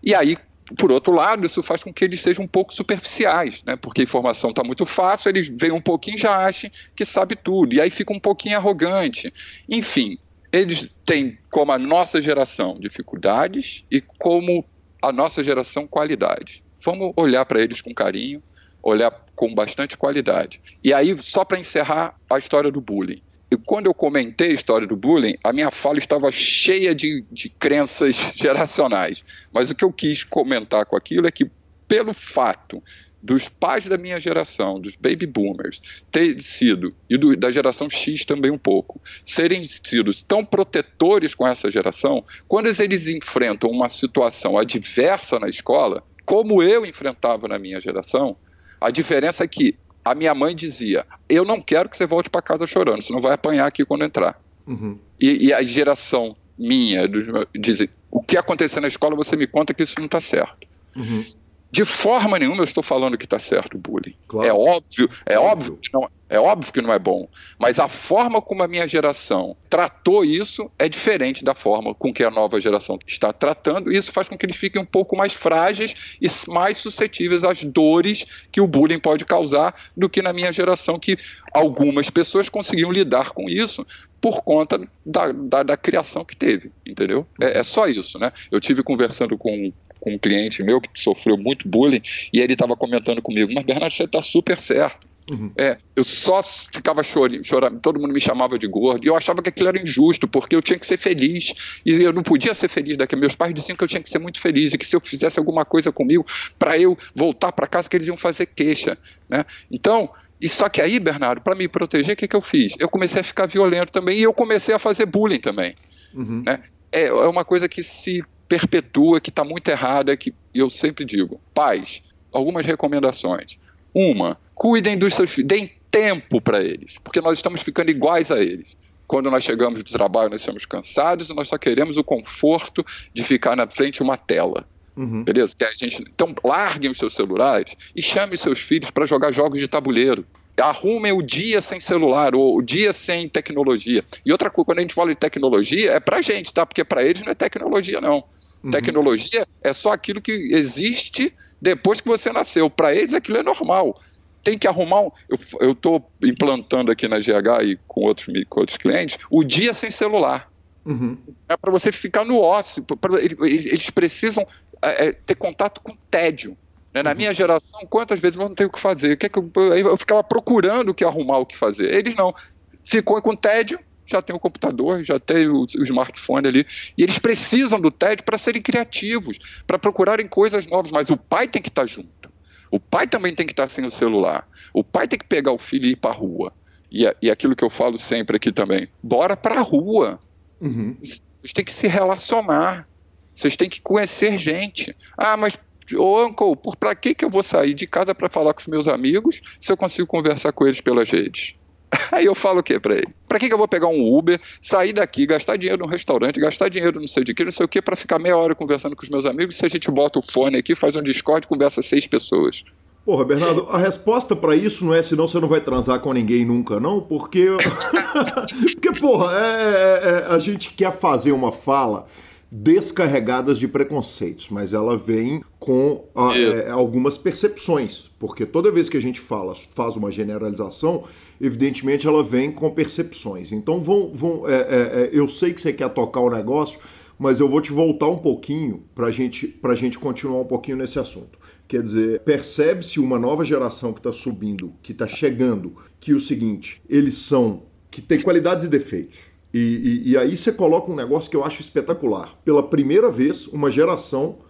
e aí, por outro lado, isso faz com que eles sejam um pouco superficiais, né? Porque a informação está muito fácil, eles veem um pouquinho e já acham que sabe tudo. E aí fica um pouquinho arrogante. Enfim, eles têm, como a nossa geração, dificuldades e como a nossa geração, qualidade. Vamos olhar para eles com carinho, olhar com bastante qualidade. E aí, só para encerrar a história do bullying. E quando eu comentei a história do bullying, a minha fala estava cheia de, de crenças geracionais. Mas o que eu quis comentar com aquilo é que, pelo fato dos pais da minha geração, dos baby boomers, ter sido, e do, da geração X também um pouco, serem sido tão protetores com essa geração, quando eles enfrentam uma situação adversa na escola, como eu enfrentava na minha geração, a diferença é que a minha mãe dizia: Eu não quero que você volte para casa chorando, você não vai apanhar aqui quando entrar. Uhum. E, e, a geração minha diz: O que aconteceu na escola, você me conta que isso não está certo. Uhum. De forma nenhuma eu estou falando que está certo o bullying. Claro. É óbvio, é óbvio. óbvio que não, é óbvio que não é bom, mas a forma como a minha geração tratou isso é diferente da forma com que a nova geração está tratando, e isso faz com que eles fiquem um pouco mais frágeis e mais suscetíveis às dores que o bullying pode causar do que na minha geração, que algumas pessoas conseguiam lidar com isso por conta da, da, da criação que teve, entendeu? É, é, só isso, né? Eu tive conversando com com um cliente meu que sofreu muito bullying e ele estava comentando comigo, mas Bernardo, você está super certo. Uhum. É, eu só ficava chorando, chorando, todo mundo me chamava de gordo, e eu achava que aquilo era injusto, porque eu tinha que ser feliz, e eu não podia ser feliz daqui. Meus pais diziam que eu tinha que ser muito feliz, e que se eu fizesse alguma coisa comigo, para eu voltar para casa, que eles iam fazer queixa. Né? Então, e só que aí, Bernardo, para me proteger, o que, que eu fiz? Eu comecei a ficar violento também, e eu comecei a fazer bullying também. Uhum. Né? É, é uma coisa que se perpetua, que está muito errada, que eu sempre digo, pais, algumas recomendações. Uma, cuidem dos seus filhos, deem tempo para eles, porque nós estamos ficando iguais a eles. Quando nós chegamos do trabalho, nós estamos cansados e nós só queremos o conforto de ficar na frente de uma tela. Uhum. Beleza? Que a gente, então, larguem os seus celulares e chamem seus filhos para jogar jogos de tabuleiro. Arrumem o dia sem celular, ou o dia sem tecnologia. E outra coisa, quando a gente fala de tecnologia, é para gente, tá? Porque para eles não é tecnologia, não. Uhum. Tecnologia é só aquilo que existe depois que você nasceu. Para eles aquilo é normal. Tem que arrumar. Um, eu estou implantando aqui na GH e com outros, com outros clientes o dia sem celular. Uhum. É para você ficar no ócio. Pra, eles precisam é, é, ter contato com tédio. Né? Na uhum. minha geração, quantas vezes eu não tenho o que fazer? O que, é que eu, eu, ficava procurando o que arrumar, o que fazer. Eles não. Ficou com tédio, já tem o computador, já tem o, o smartphone ali, e eles precisam do TED para serem criativos, para procurarem coisas novas, mas o pai tem que estar tá junto. O pai também tem que estar tá sem o celular. O pai tem que pegar o filho e ir para a rua. E, e aquilo que eu falo sempre aqui também, bora para a rua. Uhum. Vocês têm que se relacionar. Vocês têm que conhecer gente. Ah, mas Ô, Uncle, por pra que, que eu vou sair de casa para falar com os meus amigos se eu consigo conversar com eles pelas redes? Aí eu falo o quê para ele? Para que, que eu vou pegar um Uber, sair daqui, gastar dinheiro num restaurante, gastar dinheiro não sei de que, não sei o que, para ficar meia hora conversando com os meus amigos se a gente bota o fone aqui, faz um Discord conversa seis pessoas? Porra, Bernardo, a resposta para isso não é senão você não vai transar com ninguém nunca, não, porque. porque, porra, é, é, é, a gente quer fazer uma fala descarregadas de preconceitos, mas ela vem com a, é, algumas percepções, porque toda vez que a gente fala, faz uma generalização, evidentemente ela vem com percepções. Então vão, vão é, é eu sei que você quer tocar o negócio, mas eu vou te voltar um pouquinho para gente, a gente continuar um pouquinho nesse assunto. Quer dizer, percebe-se uma nova geração que está subindo, que está chegando, que o seguinte, eles são que tem qualidades e defeitos e, e, e, aí você coloca um negócio que eu acho espetacular. Pela primeira vez, uma geração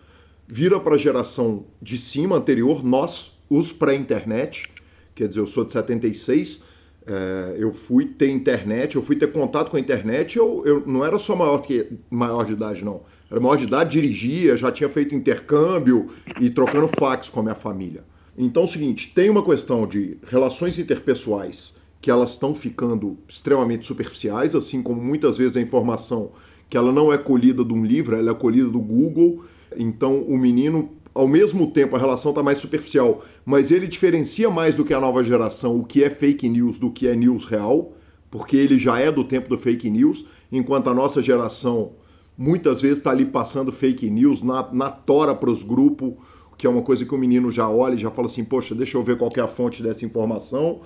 vira para a geração de cima, anterior, nós, os pré-internet, quer dizer, eu sou de 76, é, eu fui ter internet, eu fui ter contato com a internet, eu, eu não era só maior, que, maior de idade, não. Era maior de idade, dirigia, já tinha feito intercâmbio e trocando fax com a minha família. Então é o seguinte, tem uma questão de relações interpessoais que elas estão ficando extremamente superficiais, assim como muitas vezes a informação que ela não é colhida de um livro, ela é colhida do Google. Então o menino, ao mesmo tempo, a relação está mais superficial, mas ele diferencia mais do que a nova geração o que é fake news do que é news real, porque ele já é do tempo do fake news, enquanto a nossa geração muitas vezes está ali passando fake news na, na tora para os grupos, que é uma coisa que o menino já olha e já fala assim, poxa, deixa eu ver qual é a fonte dessa informação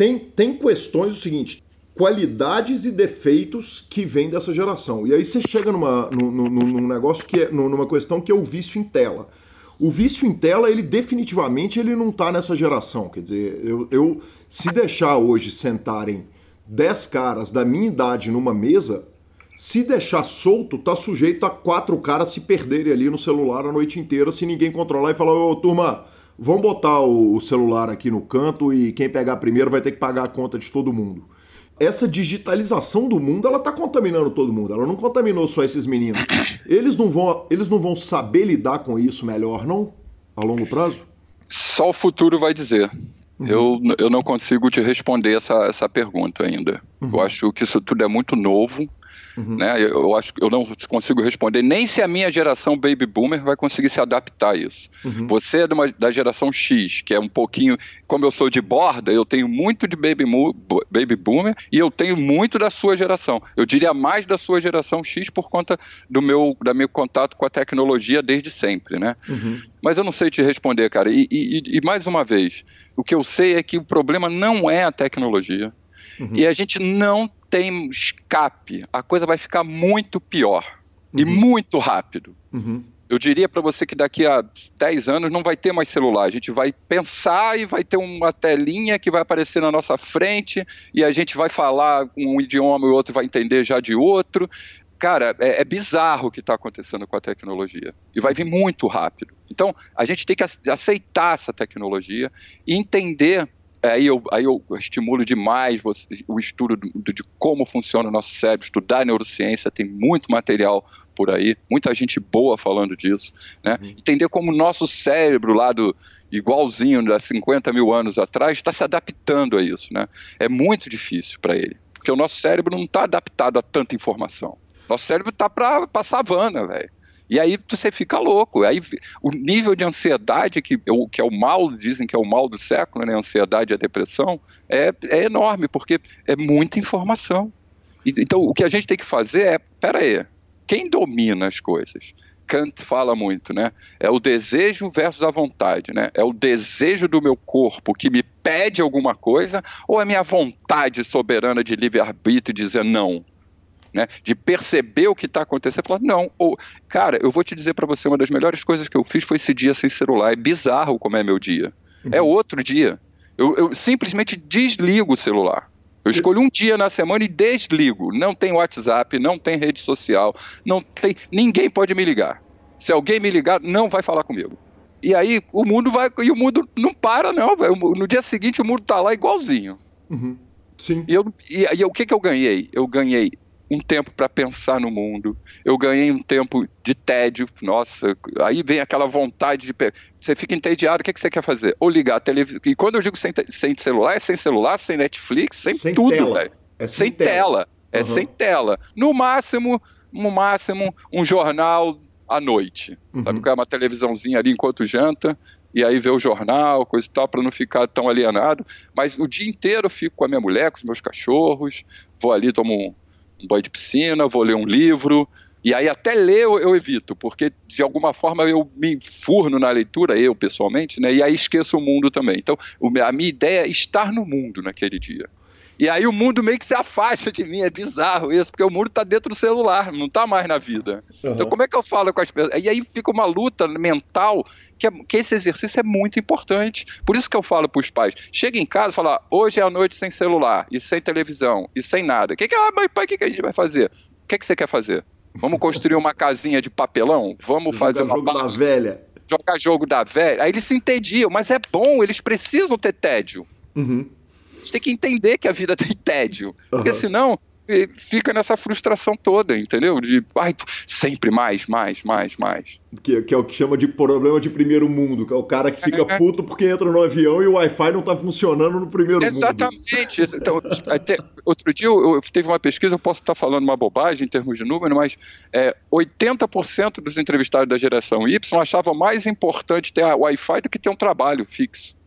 tem, tem questões o seguinte, qualidades e defeitos que vêm dessa geração. E aí você chega numa, num, num negócio que é, numa questão que é o vício em tela. O vício em tela, ele definitivamente ele não está nessa geração. Quer dizer, eu, eu se deixar hoje sentarem 10 caras da minha idade numa mesa, se deixar solto, tá sujeito a quatro caras se perderem ali no celular a noite inteira se ninguém controlar e falar, ô turma, Vamos botar o celular aqui no canto e quem pegar primeiro vai ter que pagar a conta de todo mundo. Essa digitalização do mundo, ela está contaminando todo mundo. Ela não contaminou só esses meninos. Eles não vão, eles não vão saber lidar com isso melhor, não? A longo prazo? Só o futuro vai dizer. Uhum. Eu, eu não consigo te responder essa, essa pergunta ainda. Uhum. Eu acho que isso tudo é muito novo. Uhum. Né? Eu, acho que eu não consigo responder nem se a minha geração baby boomer vai conseguir se adaptar a isso. Uhum. Você é uma, da geração X, que é um pouquinho. Como eu sou de borda, eu tenho muito de baby, baby boomer e eu tenho muito da sua geração. Eu diria mais da sua geração X por conta do meu, da meu contato com a tecnologia desde sempre, né? Uhum. Mas eu não sei te responder, cara. E, e, e mais uma vez, o que eu sei é que o problema não é a tecnologia. Uhum. E a gente não tem escape, a coisa vai ficar muito pior uhum. e muito rápido. Uhum. Eu diria para você que daqui a 10 anos não vai ter mais celular. A gente vai pensar e vai ter uma telinha que vai aparecer na nossa frente e a gente vai falar um idioma e o outro vai entender já de outro. Cara, é, é bizarro o que está acontecendo com a tecnologia. E vai vir muito rápido. Então, a gente tem que aceitar essa tecnologia e entender aí eu, aí eu estimulo demais você, o estudo do, de como funciona o nosso cérebro, estudar neurociência, tem muito material por aí, muita gente boa falando disso, né? Uhum. Entender como o nosso cérebro lá do igualzinho de 50 mil anos atrás está se adaptando a isso, né? É muito difícil para ele, porque o nosso cérebro não está adaptado a tanta informação. Nosso cérebro está para a savana, velho. E aí você fica louco. Aí o nível de ansiedade, que, que é o mal, dizem que é o mal do século, né? A ansiedade e a depressão, é, é enorme, porque é muita informação. Então o que a gente tem que fazer é, pera aí, quem domina as coisas? Kant fala muito, né? É o desejo versus a vontade, né? É o desejo do meu corpo que me pede alguma coisa ou é minha vontade soberana de livre-arbítrio dizer não? Né, de perceber o que está acontecendo, falar, não, ou, cara, eu vou te dizer para você, uma das melhores coisas que eu fiz foi esse dia sem celular, é bizarro como é meu dia, uhum. é outro dia, eu, eu, simplesmente desligo o celular, eu escolho um dia na semana e desligo, não tem WhatsApp, não tem rede social, não tem, ninguém pode me ligar, se alguém me ligar, não vai falar comigo. E aí o mundo vai, e o mundo não para não, véio. no dia seguinte o mundo tá lá igualzinho. Uhum. Sim. E, eu, e, e o que, que eu ganhei? Eu ganhei um tempo para pensar no mundo. Eu ganhei um tempo de tédio. Nossa, aí vem aquela vontade de. Você fica entediado, o que, que você quer fazer? Ou ligar a televisão. E quando eu digo sem, sem celular, é sem celular, sem Netflix, sem, sem tudo, velho. É sem, sem tela. tela. É uhum. sem tela. No máximo, no máximo, um jornal à noite. Uhum. Sabe? É uma televisãozinha ali enquanto janta e aí ver o jornal, coisa e tal, para não ficar tão alienado. Mas o dia inteiro eu fico com a minha mulher, com os meus cachorros, vou ali, tomo um, banho de piscina, vou ler um livro, e aí até ler eu, eu, evito, porque de alguma forma eu me enfurno na leitura, eu pessoalmente, né? E aí esqueço o mundo também. Então, a minha ideia é estar no mundo naquele dia. E aí o mundo meio que se afasta de mim, é bizarro isso, porque o mundo está dentro do celular, não está mais na vida. Uhum. Então como é que eu falo com as pessoas? E aí fica uma luta mental que, é, que esse exercício é muito importante. Por isso que eu falo para os pais, chega em casa e fala, hoje é a noite sem celular, e sem televisão, e sem nada. O que que, ah, mas pai, o que, que a gente vai fazer? O que, que você quer fazer? Vamos construir uma casinha de papelão? Vamos fazer uma... Jogo da velha. Jogar jogo da velha. Aí eles se entendiam, mas é bom, eles precisam ter tédio. Uhum gente tem que entender que a vida tem tédio. Porque senão fica nessa frustração toda, entendeu? De ai, sempre mais, mais, mais, mais. Que, que, é o que chama de problema de primeiro mundo, que é o cara que fica é. puto porque entra no avião e o Wi-Fi não tá funcionando no primeiro Exatamente. mundo. Exatamente. Então, até, outro dia eu, eu, teve uma pesquisa, eu posso estar falando uma bobagem em termos de número, mas é, 80% dos entrevistados da geração Y achavam mais importante ter Wi-Fi do que ter um trabalho fixo.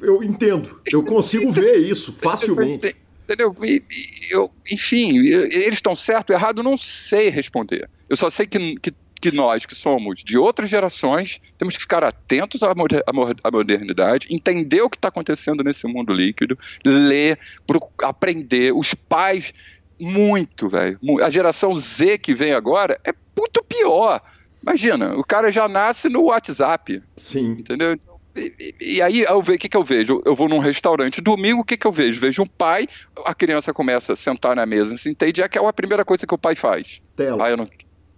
Eu entendo, eu consigo ver isso facilmente. Entendeu? E, eu, enfim, eles estão certo ou errado, não sei responder. Eu só sei que, que, que, nós, que somos de outras gerações, temos que ficar atentos à, moder, à modernidade, entender o que está acontecendo nesse mundo líquido, ler, aprender. Os pais, muito, velho. A geração Z que vem agora é muito pior. Imagina, o cara já nasce no WhatsApp. Sim. Entendeu? E, e, aí eu vejo o que, que eu vejo? Eu vou num restaurante domingo, o que, que eu vejo? Vejo um pai, a criança começa a sentar na mesa, se entende, é que é a primeira coisa que o pai faz. Tela. Aí não...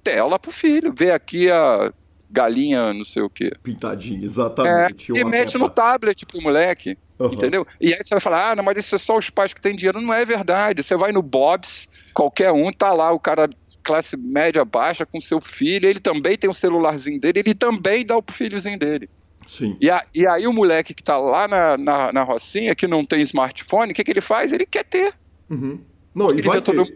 Tela pro filho, vê aqui a galinha, não sei o quê. Pintadinha, exatamente. É, e mete no tablet pro moleque. Uhum. Entendeu? E aí você vai falar, ah, não, mas isso é só os pais que têm dinheiro. Não é verdade. Você vai no Bob's, qualquer um, tá lá o cara classe média baixa com seu filho, ele também tem um celularzinho dele, ele também dá pro filhozinho dele. Sim. E, a, e aí o moleque que está lá na, na, na, Rocinha, que não tem smartphone, o que, que ele faz? Ele quer ter. Uhum. Não, ele vai ter. Todo...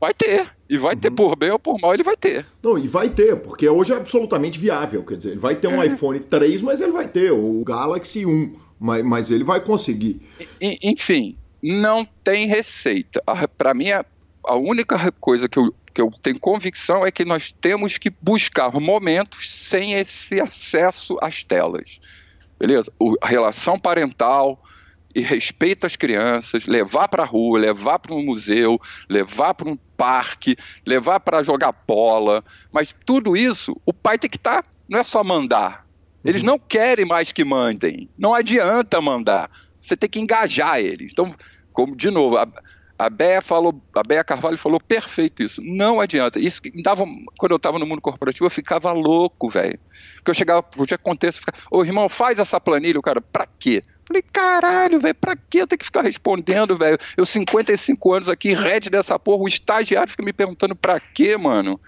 Vai ter. E vai uhum. ter, por bem ou por mal, ele vai ter. Não, e vai ter, porque hoje é absolutamente viável. Quer dizer, ele vai ter um é. iPhone 3, mas ele vai ter, o Galaxy 1. Mas, mas ele vai conseguir. Enfim, não tem receita. Para mim, a, a única coisa que eu que eu tenho convicção é que nós temos que buscar momentos sem esse acesso às telas. Beleza? O, a relação parental e respeito às crianças, levar para a rua, levar para um museu, levar para um parque, levar para jogar bola, mas tudo isso o pai tem que estar tá não é só mandar. Eles não querem mais que mandem. Não adianta mandar. Você tem que engajar eles. Então, como de novo, a, a Bea falou, a Bea Carvalho falou perfeito isso. Não adianta. Isso dava, quando eu estava no mundo corporativo, eu ficava louco, velho. Porque eu chegava, podia acontecer, ficava, ô irmão, faz essa planilha, o cara, pra quê? Falei, caralho, velho, pra que eu tenho que ficar respondendo, velho? Eu, 55 anos aqui, red dessa porra, o estagiário fica me perguntando pra quê, mano?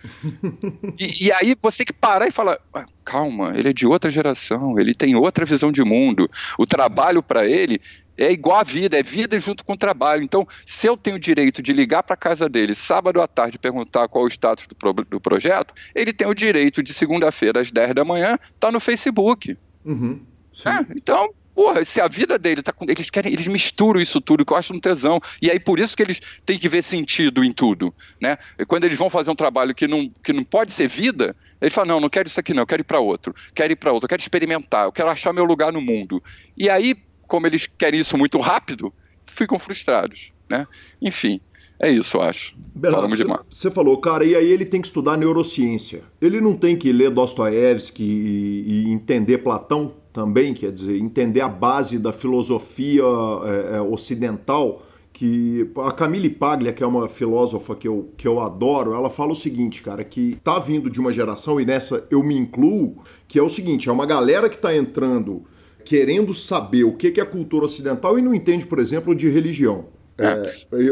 e, e, aí você tem que parar e falar, ah, calma, ele é de outra geração, ele tem outra visão de mundo. O trabalho para ele é igual a vida, é vida junto com o trabalho. Então, se eu tenho o direito de ligar para a casa dele sábado à tarde e perguntar qual é o status do, pro, do projeto, ele tem o direito de segunda-feira às 10 da manhã estar tá no Facebook. Uhum, é, então, Porra, se a vida dele tá com. Eles querem, eles misturam isso tudo, que eu acho um tesão. E aí, por isso que eles têm que ver sentido em tudo. Né? E quando eles vão fazer um trabalho que não, que não pode ser vida, eles falam: não, não quero isso aqui, não, eu quero ir para outro, quero ir para outro, eu quero experimentar, eu quero achar meu lugar no mundo. E aí, como eles querem isso muito rápido, ficam frustrados. Né? Enfim. É isso, eu acho. Bernardo, Você falou, cara, e aí ele tem que estudar neurociência. Ele não tem que ler Dostoiévski e, e entender Platão? também, quer dizer, entender a base da filosofia é, é, ocidental, que a Camille Paglia, que é uma filósofa que eu, que eu adoro, ela fala o seguinte, cara, que tá vindo de uma geração, e nessa eu me incluo, que é o seguinte, é uma galera que tá entrando querendo saber o que é cultura ocidental e não entende, por exemplo, de religião. É, é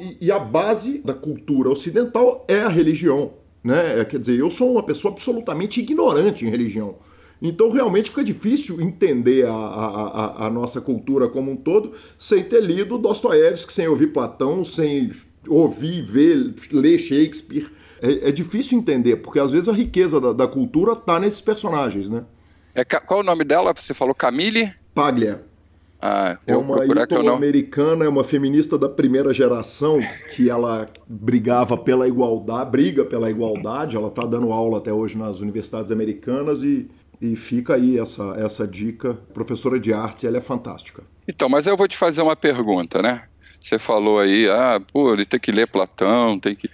e, e a base da cultura ocidental é a religião. Né? Quer dizer, eu sou uma pessoa absolutamente ignorante em religião. Então realmente fica difícil entender a, a, a, nossa cultura como um todo sem ter lido Dostoiévski, sem ouvir Platão, sem ouvir, ver, ler Shakespeare. É, é difícil entender, porque às vezes a riqueza da, da cultura está nesses personagens, né? É, qual o nome dela? Você falou Camille? Paglia. Ah, é uma italo-americana, é uma feminista da primeira geração que ela brigava pela igualdade, briga pela igualdade. Ela está dando aula até hoje nas universidades americanas e e fica aí essa, essa dica. Professora de artes, ela é fantástica. Então, mas eu vou te fazer uma pergunta, né? Você falou aí, ah, pô, ele tem que ler Platão, tem que.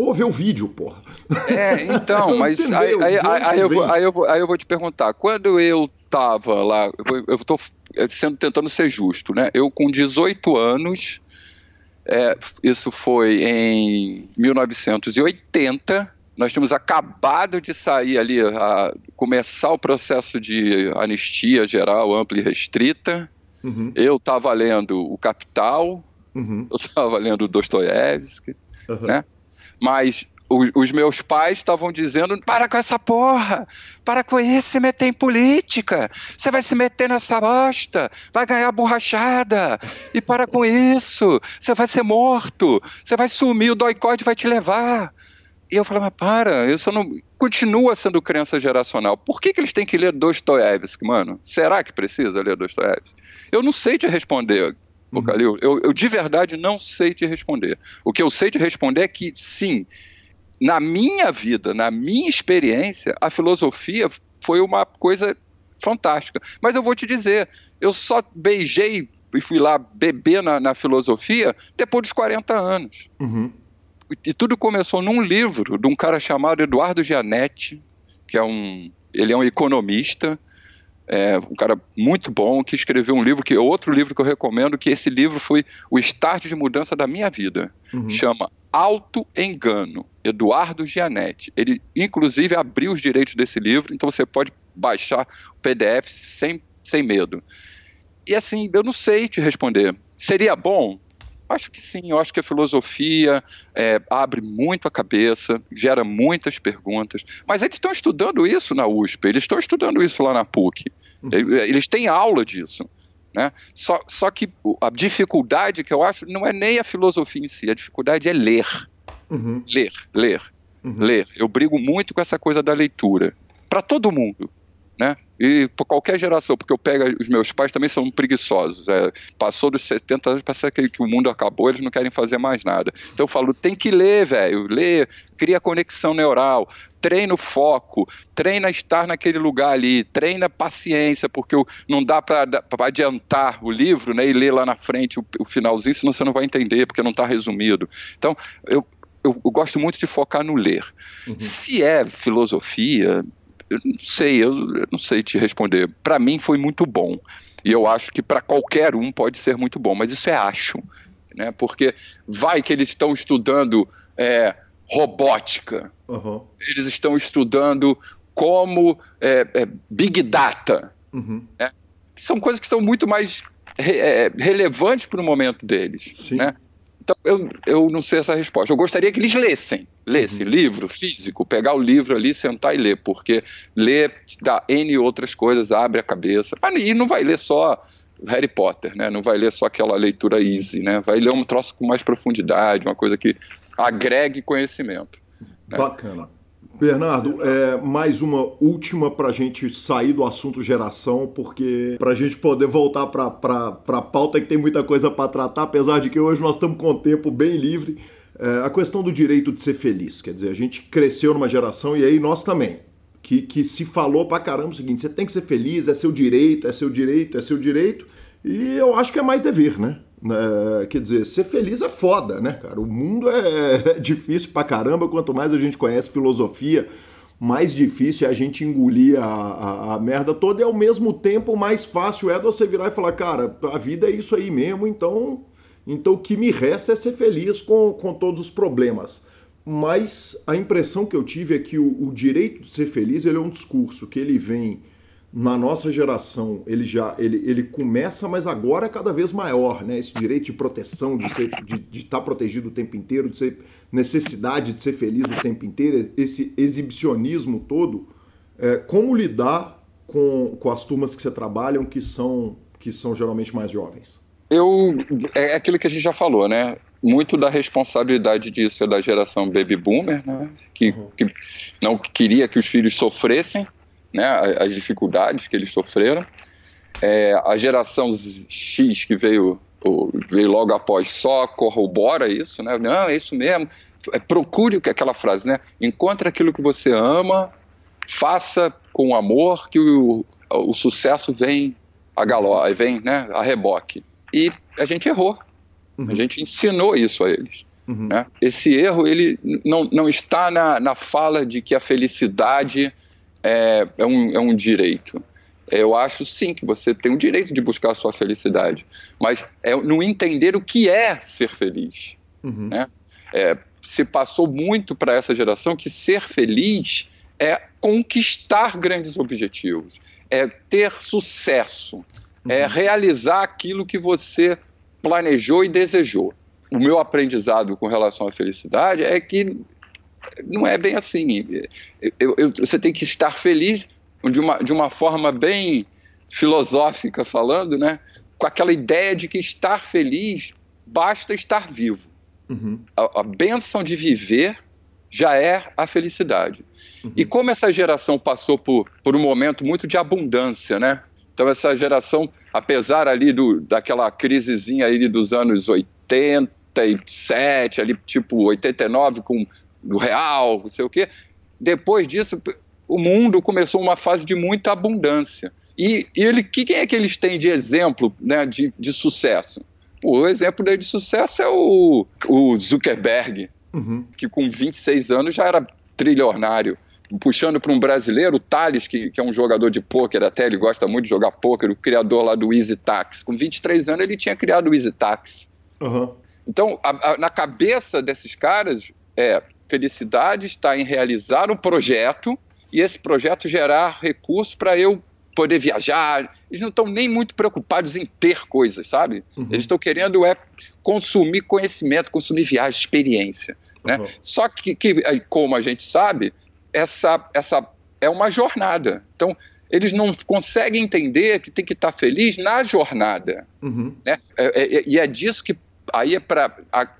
Ou ver o vídeo, porra. É, então, mas aí, aí, aí, eu vou, aí, eu vou, aí eu vou te perguntar, quando eu tava lá, eu tô sendo, tentando ser justo, né? Eu com 18 anos, é, isso foi em 1980, nós tínhamos acabado de sair ali, a, começar o processo de anistia geral, ampla e restrita. Uhum. Eu estava lendo O Capital, uhum. eu estava lendo Dostoiévski, uhum. né? Mas os, os meus pais estavam dizendo: para com essa porra, para com isso se meter em política, você vai se meter nessa bosta, vai ganhar borrachada, e para com isso, você vai ser morto, você vai sumir, o doicode vai te levar. E eu falava, para, isso não. Continua sendo crença geracional. Por que, que eles têm que ler Dostoiévski, mano? Será que precisa ler Dostoiévski? Eu não sei te responder, uhum. Calil. Eu, eu de verdade não sei te responder. O que eu sei te responder é que, sim, na minha vida, na minha experiência, a filosofia foi uma coisa fantástica. Mas eu vou te dizer, eu só beijei e fui lá beber na, na filosofia depois dos 40 anos. Uhum e tudo começou num livro de um cara chamado Eduardo Gianetti, que é um, ele é um economista, é, um cara muito bom, que escreveu um livro, que é outro livro que eu recomendo, que esse livro foi o start de mudança da minha vida. Uhum. Chama Auto Engano, Eduardo Gianetti. Ele, inclusive, abriu os direitos desse livro, então você pode baixar o PDF sem, sem medo. E assim, eu não sei te responder. Seria bom? Acho que sim, eu acho que a filosofia é, abre muito a cabeça, gera muitas perguntas. Mas eles estão estudando isso na USP, eles estão estudando isso lá na PUC. Eles têm aula disso. Né? Só, só que a dificuldade que eu acho não é nem a filosofia em si, a dificuldade é ler. Uhum. Ler, ler, uhum. ler. Eu brigo muito com essa coisa da leitura. Para todo mundo né? E por qualquer geração, porque eu pego os meus pais também são preguiçosos. É, passou dos 70 anos, parece que, que o mundo acabou, eles não querem fazer mais nada. Então eu falo, tem que ler, velho, ler, cria conexão neural, treina o foco, treina estar naquele lugar ali, treina paciência, porque não dá para adiantar o livro né, e ler lá na frente o, o finalzinho, senão você não vai entender, porque não está resumido. Então, eu, eu, eu, gosto muito de focar no ler. Uhum. Se é filosofia, eu não sei, eu, eu não sei te responder. Para mim foi muito bom. E eu acho que para qualquer um pode ser muito bom, mas isso é acho. Né? Porque vai que eles estão estudando é, robótica, uhum. eles estão estudando como é, é, Big Data. Uhum. Né? São coisas que são muito mais re, é, relevantes para o momento deles. Sim. Né? Então, eu, eu não sei essa resposta. Eu gostaria que eles lessem, lessem uhum. livro físico, pegar o livro ali, sentar e ler, porque ler dá N outras coisas, abre a cabeça. E não vai ler só Harry Potter, né? Não vai ler só aquela leitura easy, né? Vai ler um troço com mais profundidade, uma coisa que agregue conhecimento. Né? Bacana. Bernardo, é, mais uma última para a gente sair do assunto geração, porque para a gente poder voltar para a pauta que tem muita coisa para tratar, apesar de que hoje nós estamos com o tempo bem livre, é, a questão do direito de ser feliz. Quer dizer, a gente cresceu numa geração e aí nós também, que, que se falou para caramba o seguinte: você tem que ser feliz, é seu direito, é seu direito, é seu direito, e eu acho que é mais dever, né? É, quer dizer, ser feliz é foda, né, cara? O mundo é, é difícil pra caramba. Quanto mais a gente conhece filosofia, mais difícil é a gente engolir a, a, a, merda toda. E ao mesmo tempo, mais fácil é você virar e falar, cara, a vida é isso aí mesmo, então, então o que me resta é ser feliz com, com todos os problemas. Mas a impressão que eu tive é que o, o direito de ser feliz ele é um discurso que ele vem na nossa geração ele já ele, ele começa, mas agora é cada vez maior, né? Esse direito de proteção, de estar de, de tá protegido o tempo inteiro, de ser necessidade de ser feliz o tempo inteiro, esse exibicionismo todo. É, como lidar com, com as turmas que você trabalham que são que são geralmente mais jovens? Eu é aquilo que a gente já falou, né? Muito da responsabilidade disso é da geração baby boomer, né? Que, uhum. que não queria que os filhos sofressem né, as dificuldades que eles sofreram. É, a geração X que veio, veio logo após só corrobora isso, né? Não, é isso mesmo. É, procure o que aquela frase, né? Encontre aquilo que você ama, faça com amor que o, o sucesso vem a galo, vem, né, a reboque. E a gente errou. Uhum. A gente ensinou isso a eles. Uhum. Né? Esse erro ele não, não está na, na fala de que a felicidade é, é, um, é um direito. Eu acho sim que você tem o direito de buscar a sua felicidade, mas é no entender o que é ser feliz. Uhum. Né? É, se passou muito para essa geração que ser feliz é conquistar grandes objetivos, é ter sucesso, é uhum. é realizar aquilo que você planejou e desejou. O meu aprendizado com relação à felicidade é que não é bem assim. Eu, eu, você tem que estar feliz de uma, de uma forma bem filosófica falando, né? Com aquela ideia de que estar feliz basta estar vivo. Uhum. A, a benção de viver já é a felicidade. Uhum. E como essa geração passou por, por um momento muito de abundância, né? Então essa geração, apesar ali do, daquela crisezinha aí dos anos 87, ali tipo 89, com do real, não sei o quê. Depois disso, o mundo começou uma fase de muita abundância. E, e ele, que, quem é que eles têm de exemplo né, de, de sucesso? O exemplo dele de sucesso é o, o Zuckerberg, uhum. que com 26 anos já era trilionário. Puxando para um brasileiro, o Thales, que, que é um jogador de pôquer, até ele gosta muito de jogar pôquer, o criador lá do Easy Tax. Com 23 anos ele tinha criado o Easy Tax. Uhum. Então, a, a, na cabeça desses caras, é felicidade está em realizar um projeto e esse projeto gerar recursos para eu poder viajar. Eles não estão nem muito preocupados em ter coisas, sabe? Uhum. Eles estão querendo é consumir conhecimento, consumir viagem, experiência. Né? Uhum. Só que, que, como a gente sabe, essa, essa é uma jornada. Então, eles não conseguem entender que tem que estar feliz na jornada. Uhum. Né? É, é, e é disso que aí é para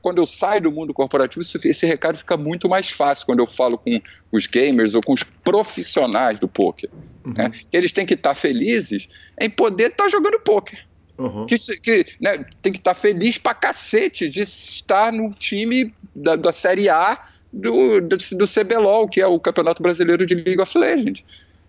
quando eu saio do mundo corporativo isso, esse recado fica muito mais fácil quando eu falo com os gamers ou com os profissionais do poker uhum. né? eles têm que estar tá felizes em poder estar tá jogando poker uhum. que, que né, tem que estar tá feliz pra cacete de estar no time da, da série A do, do, do CBLOL que é o Campeonato Brasileiro de League of Legends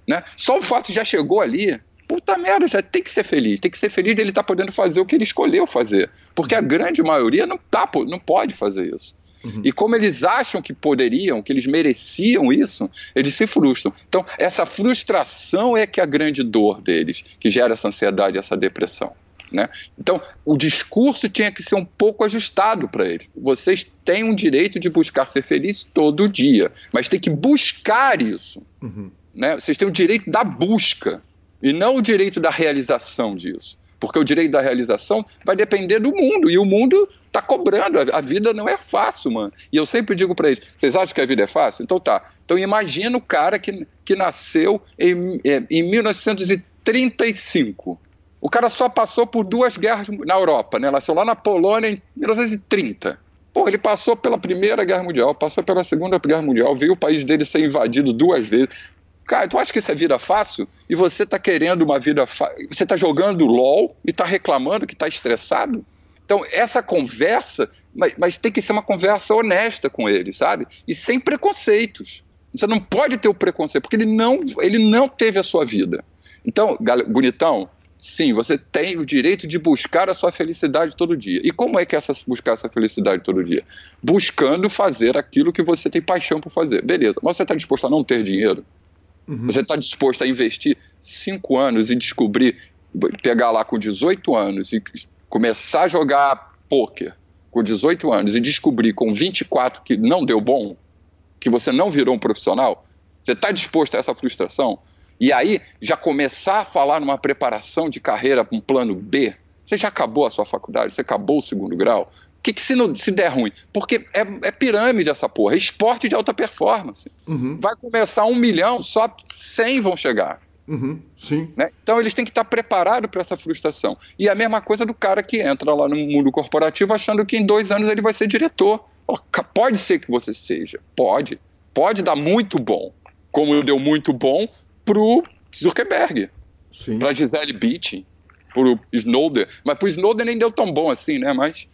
né? só o fato de já chegou ali puta merda, já tem que ser feliz. Tem que ser feliz de ele estar tá podendo fazer o que ele escolheu fazer. Porque a grande maioria não, tá, não pode fazer isso. Uhum. E como eles acham que poderiam, que eles mereciam isso, eles se frustram. Então, essa frustração é que é a grande dor deles, que gera essa ansiedade, essa depressão. Né? Então, o discurso tinha que ser um pouco ajustado para eles. Vocês têm um direito de buscar ser feliz todo dia, mas tem que buscar isso. Uhum. Né? Vocês têm o direito da busca e não o direito da realização disso. Porque o direito da realização vai depender do mundo e o mundo está cobrando. A vida não é fácil, mano. E eu sempre digo para eles: vocês acham que a vida é fácil? Então tá. Então imagina o cara que, que nasceu em, é, em 1935 o cara só passou por duas guerras na Europa, né? Nasceu lá na Polônia em 1930. Pô, ele passou pela Primeira Guerra Mundial, passou pela Segunda Guerra Mundial, viu o país dele ser invadido duas vezes. Cara, tu acha que isso é vida fácil? E você tá querendo uma vida fácil? Você tá jogando LOL e tá reclamando que tá estressado? Então, essa conversa, mas, mas tem que ser uma conversa honesta com ele, sabe? E sem preconceitos. Você não pode ter o preconceito, porque ele não, ele não teve a sua vida. Então, bonitão, sim, você tem o direito de buscar a sua felicidade todo dia. E como é que é essa, buscar essa felicidade todo dia? Buscando fazer aquilo que você tem paixão por fazer. Beleza, mas você está disposto a não ter dinheiro? Uhum. Você está disposto a investir cinco anos e descobrir, pegar lá com 18 anos e começar a jogar pôquer com 18 anos e descobrir com 24 que não deu bom, que você não virou um profissional? Você está disposto a essa frustração? E aí, já começar a falar numa preparação de carreira, um plano B, você já acabou a sua faculdade, você acabou o segundo grau. O que, que se, não, se der ruim? Porque é, é, pirâmide essa porra, é esporte de alta performance. Uhum. Vai começar um milhão, só 100 vão chegar. Uhum, sim. Né? Então eles têm que estar preparados para essa frustração. E a mesma coisa do cara que entra lá no mundo corporativo achando que em dois anos ele vai ser diretor. Pode ser que você seja, pode. Pode dar muito bom. Como deu muito bom pro Zuckerberg, para Gisele Bündchen, pro Snowden. Mas pro Snowden nem deu tão bom assim, né? Mas,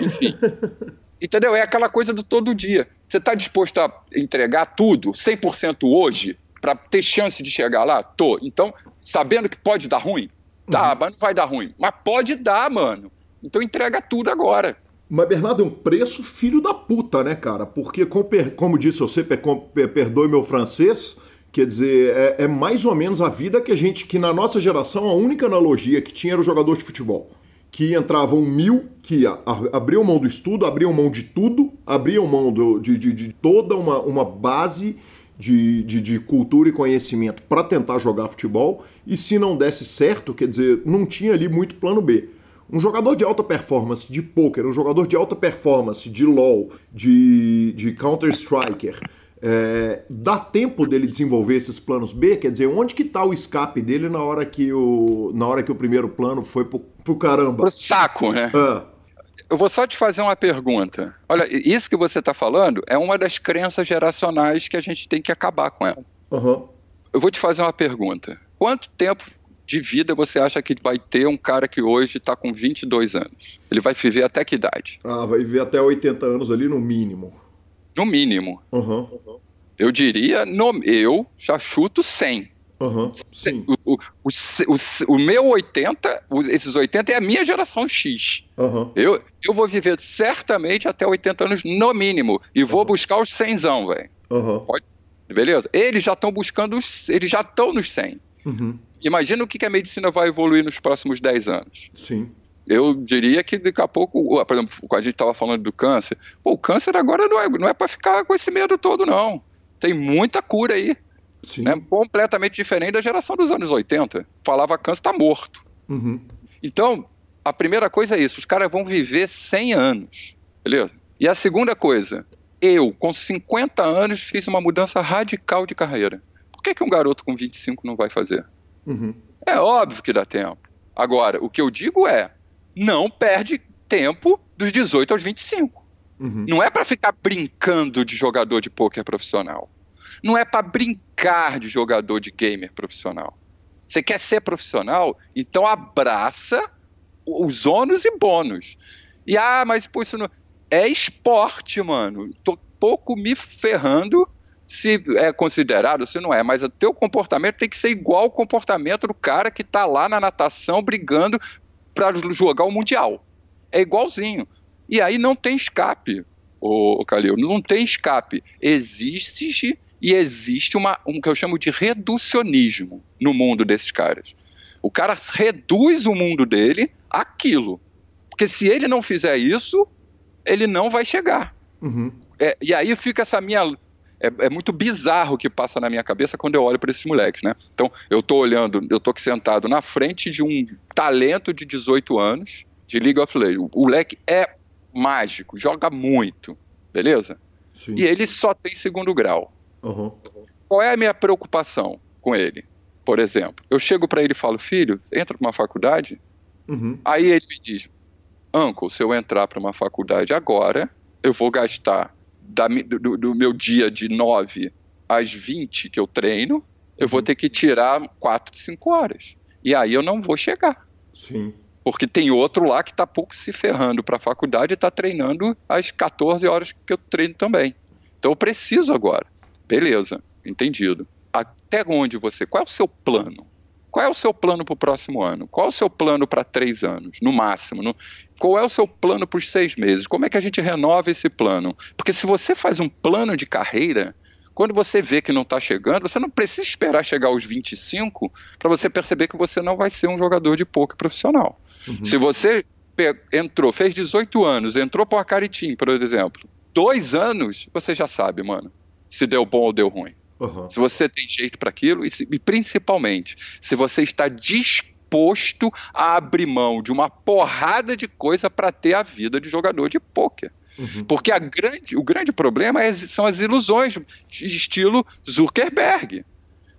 enfim. Entendeu? É aquela coisa do todo dia. Você está disposto a entregar tudo, 100% hoje, para ter chance de chegar lá? Tô. Então, sabendo que pode dar ruim? Tá, uhum. mas não vai dar ruim. Mas pode dar, mano. Então entrega tudo agora. Mas, Bernardo, é um preço filho da puta, né, cara? Porque, como disse você, perdoe meu francês, Quer dizer, é, é, mais ou menos a vida que a gente, que na nossa geração, a única analogia que tinha era o jogador de futebol. Que entravam mil, que a, abriam mão do estudo, abriam mão de tudo, abriam mão do, de, de, de, toda uma, uma base de, de, de cultura e conhecimento para tentar jogar futebol, e se não desse certo, quer dizer, não tinha ali muito plano B. Um jogador de alta performance de poker, um jogador de alta performance de LoL, de, de Counter-Striker, é, dá tempo dele desenvolver esses planos B? Quer dizer, onde que está o escape dele na hora que o, na hora que o primeiro plano foi pro, pro caramba? Pro saco, né? Ah. Eu vou só te fazer uma pergunta. Olha, isso que você está falando é uma das crenças geracionais que a gente tem que acabar com ela. Uhum. Eu vou te fazer uma pergunta. Quanto tempo de vida você acha que vai ter um cara que hoje está com 22 anos? Ele vai viver até que idade? Ah, vai viver até 80 anos ali no mínimo. No mínimo. Uhum. Eu diria, no, eu já chuto 100. Uhum, o, o, o, o, meu 80, esses 80 é a minha geração X. Uhum. Eu, eu vou viver certamente até 80 anos no mínimo. E vou uhum. buscar os 100, velho. Beleza? Eles já estão buscando os. Eles já estão nos 100. Uhum. Imagina o que, que a medicina vai evoluir nos próximos 10 anos. Sim eu diria que daqui a pouco, por exemplo, a gente estava falando do câncer, pô, o câncer agora não é, não é para ficar com esse medo todo, não. Tem muita cura aí. Sim. Né? Completamente diferente da geração dos anos 80. Falava câncer está morto. Uhum. Então, a primeira coisa é isso: os caras vão viver 100 anos. Beleza? E a segunda coisa, eu, com 50 anos, fiz uma mudança radical de carreira. Por que, que um garoto com 25 não vai fazer? Uhum. É óbvio que dá tempo. Agora, o que eu digo é: não perde tempo dos 18 aos 25. Uhum. Não é para ficar brincando de jogador de pôquer profissional. Não é para brincar de jogador de gamer profissional. Você quer ser profissional? Então abraça os ônus e bônus. E ah, mas pô, isso não. É esporte, mano. Tô pouco me ferrando se é considerado, se não é, mas o teu comportamento tem que ser igual ao comportamento do cara que tá lá na natação brigando para jogar o Mundial. É igualzinho. E aí não tem escape. o, Calil. Não tem escape. Existe e existe uma, um que eu chamo de reducionismo no mundo desses caras. O cara reduz o mundo dele àquilo. Porque se ele não fizer isso, ele não vai chegar. Uhum. É, e aí fica essa minha. É, é, muito bizarro o que passa na minha cabeça quando eu olho para esses moleques, né? Então, eu tô olhando, eu tô sentado na frente de um talento de 18 anos de League of Legends. O moleque é mágico, joga muito, beleza? Sim. E ele só tem segundo grau. Uhum. Qual é a minha preocupação com ele? Por exemplo, eu chego para ele e falo, filho, entra para uma faculdade. Uhum. Aí ele me diz, Uncle, se eu entrar para uma faculdade agora, eu vou gastar da, do, do, meu dia de 9 às 20 que eu treino, eu vou uhum. ter que tirar 4, 5 horas. E aí eu não vou chegar. Sim. Porque tem outro lá que está pouco se ferrando para a faculdade e está treinando às 14 horas que eu treino também. Então eu preciso agora. Beleza, entendido. Até onde você. Qual é o seu plano? Qual é o seu plano para o próximo ano? Qual é o seu plano para três anos, no máximo? No... Qual é o seu plano para os seis meses? Como é que a gente renova esse plano? Porque se você faz um plano de carreira, quando você vê que não está chegando, você não precisa esperar chegar aos 25 para você perceber que você não vai ser um jogador de poker profissional. Uhum. Se você entrou, fez 18 anos, entrou para o Acaritim, por exemplo, dois anos, você já sabe, mano, se deu bom ou deu ruim. Uhum. Se você tem jeito para aquilo, e, se, e principalmente, se você está disposto a abrir mão de uma porrada de coisa para ter a vida de jogador de pôquer. Uhum. Porque a grande, o grande problema é, são as ilusões de estilo Zuckerberg.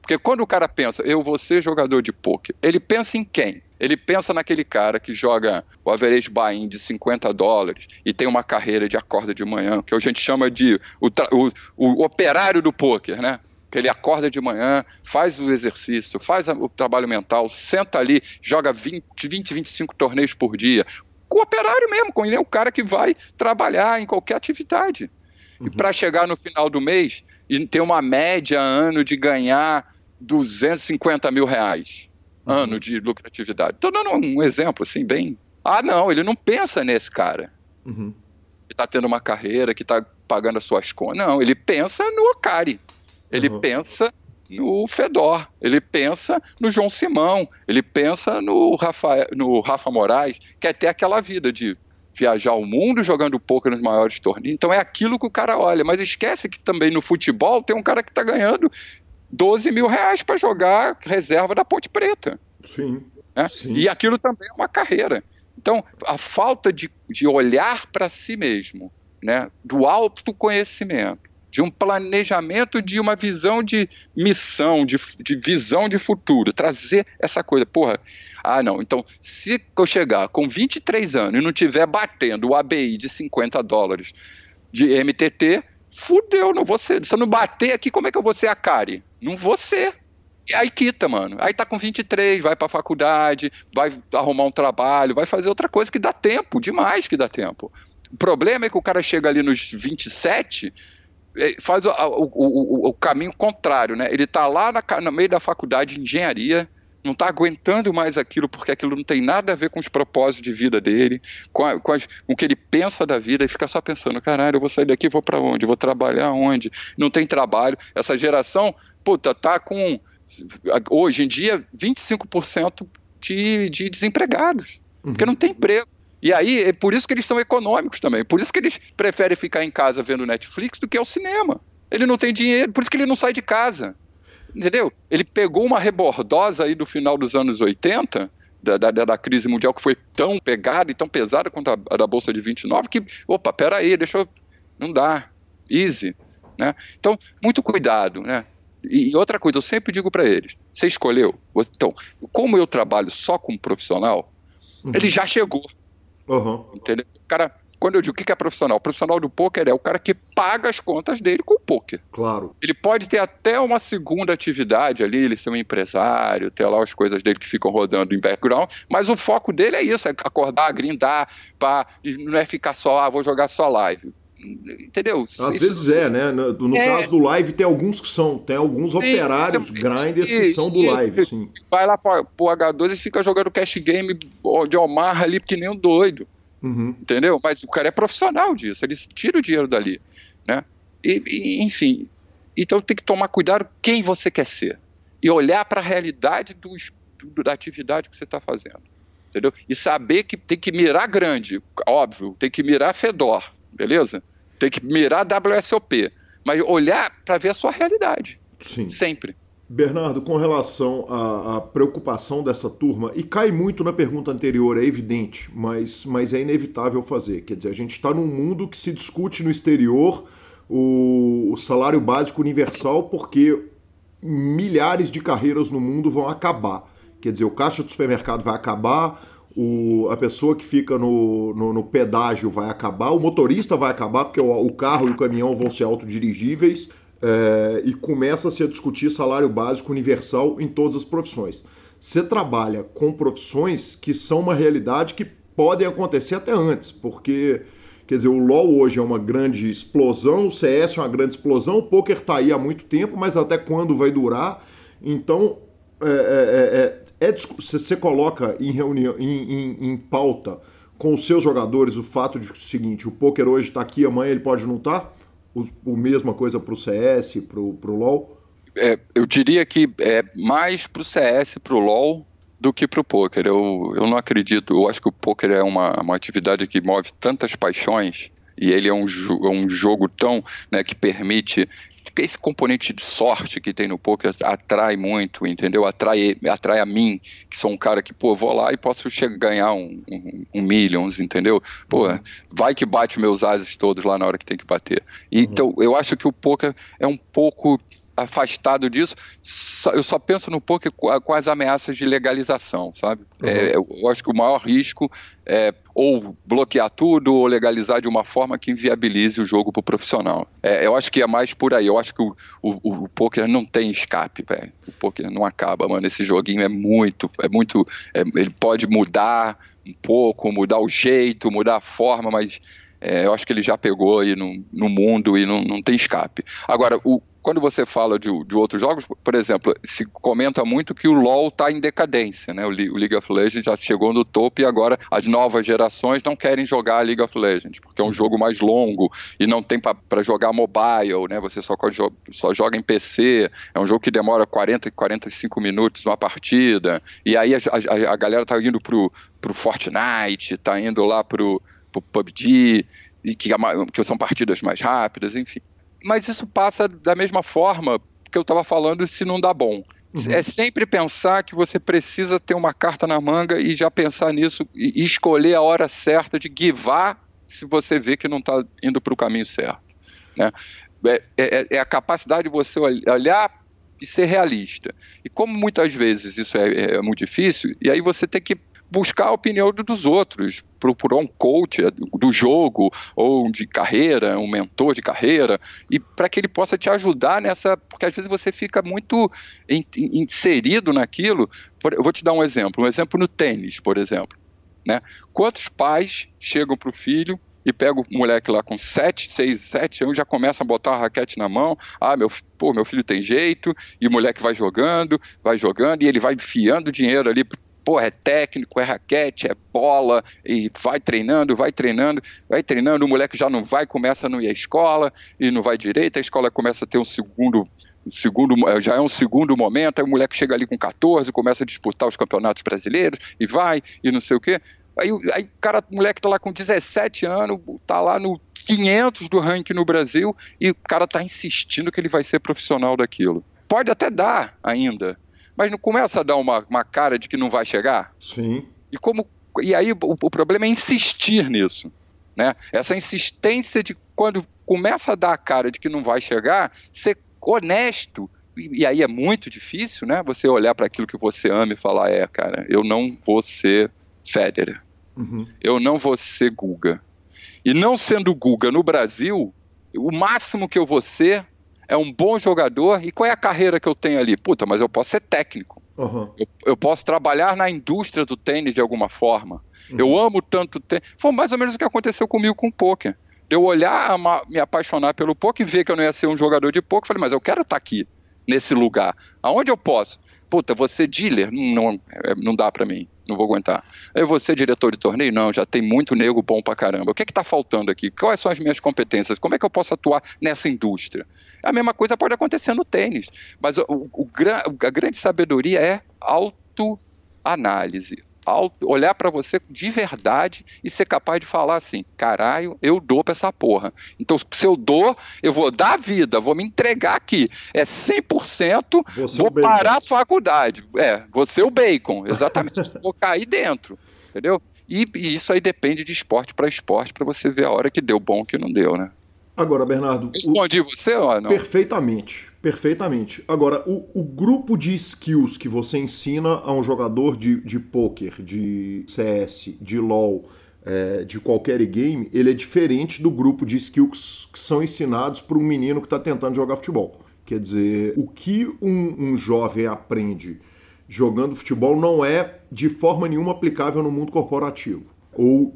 Porque quando o cara pensa, eu vou ser jogador de poker, ele pensa em quem? Ele pensa naquele cara que joga o average buy-in de 50 dólares e tem uma carreira de acorda de manhã, que a gente chama de o, o, o operário do poker, né? Que ele acorda de manhã, faz o exercício, faz o trabalho mental, senta ali, joga 20, 20 25 torneios por dia. O operário mesmo, com ele é o cara que vai trabalhar em qualquer atividade. Uhum. E para chegar no final do mês e ter uma média ano de ganhar 250 mil reais uhum. ano de lucratividade. Estou dando um exemplo assim, bem. Ah, não, ele não pensa nesse cara. Uhum. Que está tendo uma carreira, que está pagando as suas contas. Não, ele pensa no Ocari. Ele uhum. pensa no Fedor, ele pensa no João Simão, ele pensa no Rafa, no Rafa Moraes, quer ter aquela vida de viajar o mundo jogando poker nos maiores torneios. Então é aquilo que o cara olha, mas esquece que também no futebol tem um cara que está ganhando 12 mil reais para jogar reserva da Ponte Preta. Sim, né? sim. E aquilo também é uma carreira. Então, a falta de, de olhar para si mesmo, né? do autoconhecimento, de um planejamento, de uma visão de missão, de, de visão de futuro, trazer essa coisa. Porra, ah, não. Então, se eu chegar com 23 anos e não tiver batendo o ABI de 50 dólares de MTT, fudeu, não vou ser. Se eu não bater aqui, como é que eu vou ser a Kari? Não vou ser. E aí quita, mano. Aí tá com 23, vai pra faculdade, vai arrumar um trabalho, vai fazer outra coisa que dá tempo, demais que dá tempo. O problema é que o cara chega ali nos 27, eh, faz o, o, o, o caminho contrário, né? Ele tá lá na, no meio da faculdade de engenharia, não está aguentando mais aquilo porque aquilo não tem nada a ver com os propósitos de vida dele, com, a, com, as, com o que ele pensa da vida e fica só pensando, caralho, eu vou sair daqui, vou para onde? Vou trabalhar onde? Não tem trabalho. Essa geração, puta, tá com hoje em dia 25% de, de desempregados, uhum. porque não tem emprego. E aí, é por isso que eles são econômicos também. Por isso que eles preferem ficar em casa vendo Netflix do que ao cinema. Ele não tem dinheiro, por isso que ele não sai de casa entendeu? Ele pegou uma rebordosa aí do final dos anos 80, da, da, da, crise mundial que foi tão pegada e tão pesada quanto a, a da Bolsa de 29, que, opa, peraí, deixa eu. Não dá. Easy. Né? Então, muito cuidado. Né? E, e outra coisa, eu sempre digo para eles: você escolheu. Então, como eu trabalho só como profissional, uhum. ele já chegou. Uhum. Entendeu? O cara quando eu digo o que é profissional, o profissional do poker é o cara que paga as contas dele com o poker. Claro. Ele pode ter até uma segunda atividade ali, ele ser um empresário, ter lá as coisas dele que ficam rodando em background, mas o foco dele é isso, é acordar, grindar, pá, não é ficar só, ah, vou jogar só live entendeu? Às isso, vezes é, né? No, é, caso do live tem alguns que são, tem alguns sim, operários, grinders que são do live, sim. Vai lá pro, pro H2 e fica jogando cash game de Omar ali que nem um doido. Uhum. Entendeu? Mas o cara é profissional disso, ele tira o dinheiro dali. Né? E, e, enfim, então tem que tomar cuidado quem você quer ser. E olhar para a realidade do, do, da atividade que você está fazendo. Entendeu? E saber que tem que mirar grande, óbvio, tem que mirar Fedor, beleza? Tem que mirar WSOP. Mas olhar para ver a sua realidade. Sim. Sempre. Bernardo, com relação à, à, preocupação dessa turma, e cai muito na pergunta anterior, é evidente, mas, mas é inevitável fazer. Quer dizer, a gente está num mundo que se discute no exterior o, o salário básico universal porque milhares de carreiras no mundo vão acabar. Quer dizer, o caixa do supermercado vai acabar, o, a pessoa que fica no, no, no, pedágio vai acabar, o motorista vai acabar, porque o, o carro e o caminhão vão ser autodirigíveis é, e começa-se a discutir salário básico universal em todas as profissões. Você trabalha com profissões que são uma realidade que podem acontecer até antes, porque quer dizer, o LoL hoje é uma grande explosão, o CS é uma grande explosão, o poker está aí há muito tempo, mas até quando vai durar? Então, é, é, é, é você coloca em reunião, em, em, em, pauta com os seus jogadores o fato de o seguinte, o poker hoje está aqui, amanhã ele pode não estar? Tá? O, o mesma coisa para o CS, para o LoL? É, eu diria que é mais para o CS, para o LoL, do que para o poker. Eu, eu não acredito. Eu acho que o poker é uma, uma atividade que move tantas paixões e ele é um, é um jogo tão né, que permite esse componente de sorte que tem no poker atrai muito, entendeu? Atrai, atrai a mim, que sou um cara que, pô, vou lá e posso chegar, ganhar um, um, um millions, entendeu? Pô, uhum. vai que bate meus ases todos lá na hora que tem que bater. Uhum. Então, eu acho que o poker é um pouco afastado disso, só, eu só penso no poker com as ameaças de legalização, sabe? Uhum. É, eu acho que o maior risco é ou bloquear tudo ou legalizar de uma forma que inviabilize o jogo para o profissional. É, eu acho que é mais por aí. Eu acho que o, o, o poker não tem escape, velho. O poker não acaba, mano. Esse joguinho é muito, é muito, é, ele pode mudar um pouco, mudar o jeito, mudar a forma, mas é, eu acho que ele já pegou aí no, no mundo e não, não tem escape. Agora, o, quando você fala de, de, outros jogos, por exemplo, se comenta muito que o LoL está em decadência, né? O, o, League of Legends já chegou no topo e agora as novas gerações não querem jogar League of Legends, porque é um jogo mais longo e não tem para jogar mobile, né? Você só, só joga em PC, é um jogo que demora 40, 45 minutos uma partida, e aí a, a, a galera tá indo pro, pro Fortnite, tá indo lá pro, pro PUBG, e que, é que são partidas mais rápidas, enfim mas isso passa da mesma forma que eu estava falando se não dá bom. Uhum. É sempre pensar que você precisa ter uma carta na manga e já pensar nisso e escolher a hora certa de guivar se você vê que não está indo para o caminho certo. Né? É, é, é, a capacidade de você olhar e ser realista. E como muitas vezes isso é, é muito difícil, e aí você tem que buscar a opinião dos outros, procurar um coach do jogo ou de carreira, um mentor de carreira, e para que ele possa te ajudar nessa, porque às vezes você fica muito inserido naquilo. Eu vou te dar um exemplo, um exemplo no tênis, por exemplo. Né? Quantos pais chegam para o filho e pega o moleque lá com 7, 6, 7 anos, já começa a botar a raquete na mão. Ah, meu, pô, meu filho tem jeito, e o moleque vai jogando, vai jogando, e ele vai enfiando dinheiro ali pô, é técnico, é raquete, é bola, e vai treinando, vai treinando, vai treinando, o moleque já não vai, começa a não ir à escola, e não vai direito, a escola começa a ter um segundo segundo, já é um segundo momento, aí o moleque chega ali com 14, começa a disputar os campeonatos brasileiros, e vai, e não sei o quê. Aí, aí o cara, o moleque tá lá com 17 anos, tá lá no 500 do ranking no Brasil, e o cara tá insistindo que ele vai ser profissional daquilo. Pode até dar ainda, mas não começa a dar uma, uma cara de que não vai chegar? Sim. E, como, e aí o, o problema é insistir nisso. Né? Essa insistência de quando começa a dar a cara de que não vai chegar, ser honesto. E, aí é muito difícil, né? Você olhar para aquilo que você ama e falar: é, cara, eu não vou ser Federer. Uhum. Eu não vou ser Guga. E não sendo Guga no Brasil, o máximo que eu vou ser é um bom jogador. E qual é a carreira que eu tenho ali? Puta, mas eu posso ser técnico. Uhum. Eu, eu, posso trabalhar na indústria do tênis de alguma forma. Uhum. Eu amo tanto tênis. Foi mais ou menos o que aconteceu comigo com o poker. Eu olhar, amar, me apaixonar pelo poker e ver que eu não ia ser um jogador de poker, falei, mas eu quero estar aqui, nesse lugar. Aonde eu posso? Puta, você dealer? Não, não, é, não dá para mim. Não vou aguentar. Eu vou ser diretor de torneio? Não, já tem muito nego bom pra caramba. O que é que tá faltando aqui? Quais são as minhas competências? Como é que eu posso atuar nessa indústria? A mesma coisa pode acontecer no tênis, mas o, o, o a grande sabedoria é autoanálise olhar para você de verdade e ser capaz de falar assim: caralho, eu dou para essa porra. Então, se eu dou, eu vou dar a vida, vou me entregar aqui. É 100%, você vou parar a faculdade. É, você o bacon, exatamente. vou cair dentro, entendeu? E, e, isso aí depende de esporte para esporte para você ver a hora que deu bom que não deu, né? Agora, Bernardo. Respondi o... você ou não? Perfeitamente. Perfeitamente. Agora, o, o, grupo de skills que você ensina a um jogador de, de poker, de CS, de LoL, é, de qualquer game, ele é diferente do grupo de skills que são ensinados para um menino que está tentando jogar futebol. Quer dizer, o que um, um jovem aprende jogando futebol não é de forma nenhuma aplicável no mundo corporativo. Ou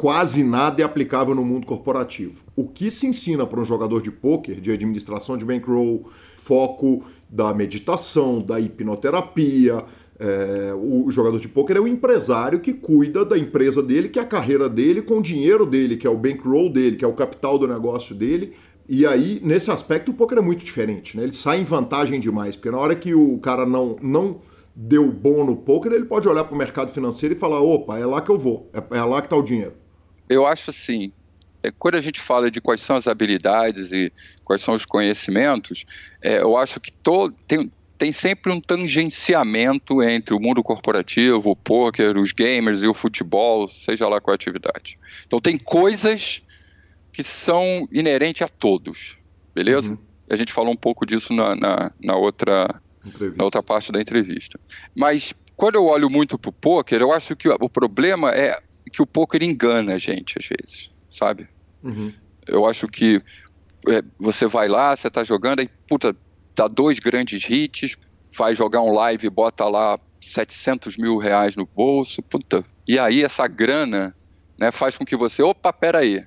quase nada é aplicável no mundo corporativo. O que se ensina para um jogador de poker, de administração de bankroll, foco da meditação, da hipnoterapia, é, o jogador de poker é o empresário que cuida da empresa dele, que é a carreira dele, com o dinheiro dele, que é o bankroll dele, que é o capital do negócio dele. E aí, nesse aspecto, o poker é muito diferente, né? Ele sai em vantagem demais, porque na hora que o cara não, não deu bom no poker, ele pode olhar para o mercado financeiro e falar: opa, é lá que eu vou, é, é lá que está o dinheiro eu acho assim, é, quando a gente fala de quais são as habilidades e quais são os conhecimentos, é, eu acho que todo, tem, tem sempre um tangenciamento entre o mundo corporativo, o poker, os gamers e o futebol, seja lá qual a atividade. Então tem coisas que são inerentes a todos, beleza? Uhum. A gente falou um pouco disso na, na, na outra, na outra parte da entrevista. Mas quando eu olho muito para o poker, eu acho que o problema é que o poker engana a gente às vezes, sabe? Uhum. Eu acho que é, você vai lá, você tá jogando, aí, puta, dá dois grandes hits, vai jogar um live e bota lá 700 mil reais no bolso, puta, e aí essa grana né, faz com que você, opa, peraí,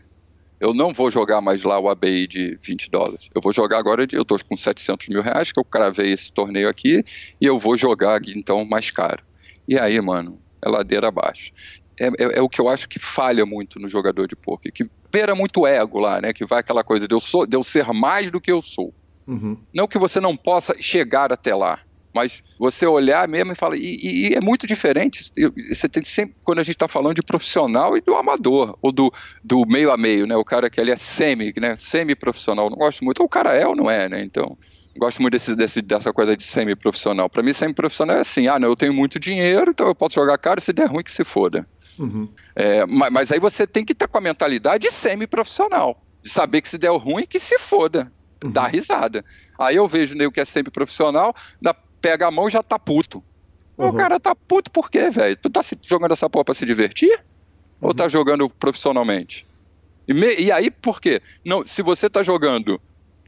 eu não vou jogar mais lá o ABI de 20 dólares. Eu vou jogar agora, eu estou com 700 mil reais, que eu cravei esse torneio aqui, e eu vou jogar então mais caro. E aí, mano, é ladeira abaixo é, é, é, o que eu acho que falha muito no jogador de poker, que beira muito ego lá, né? Que vai aquela coisa de eu, sou, de eu ser mais do que eu sou. Uhum. Não que você não possa chegar até lá, mas você olhar mesmo e falar, e, e, é muito diferente. Você tem sempre, quando a gente está falando de profissional e do amador, ou do, do meio a meio, né? O cara que ele é semi, né? Semi-profissional. Não gosto muito, ou o cara é ou não é, né? Então gosto muito desse, desse, dessa coisa de semi-profissional. Para mim, semi-profissional é assim: ah, não, eu tenho muito dinheiro, então eu posso jogar caro, se der ruim, que se foda. Uhum. É, mas, mas, aí você tem que estar com a mentalidade semi-profissional. De saber que se der ruim, que se foda. Uhum. Dá risada. Aí eu vejo o que é semi-profissional, pega a mão e já tá puto. Uhum. O cara tá puto por quê, velho? Tu tá jogando essa porra pra se divertir? Ou uhum. tá jogando profissionalmente? E, me, e, aí, por quê? Não, se você tá jogando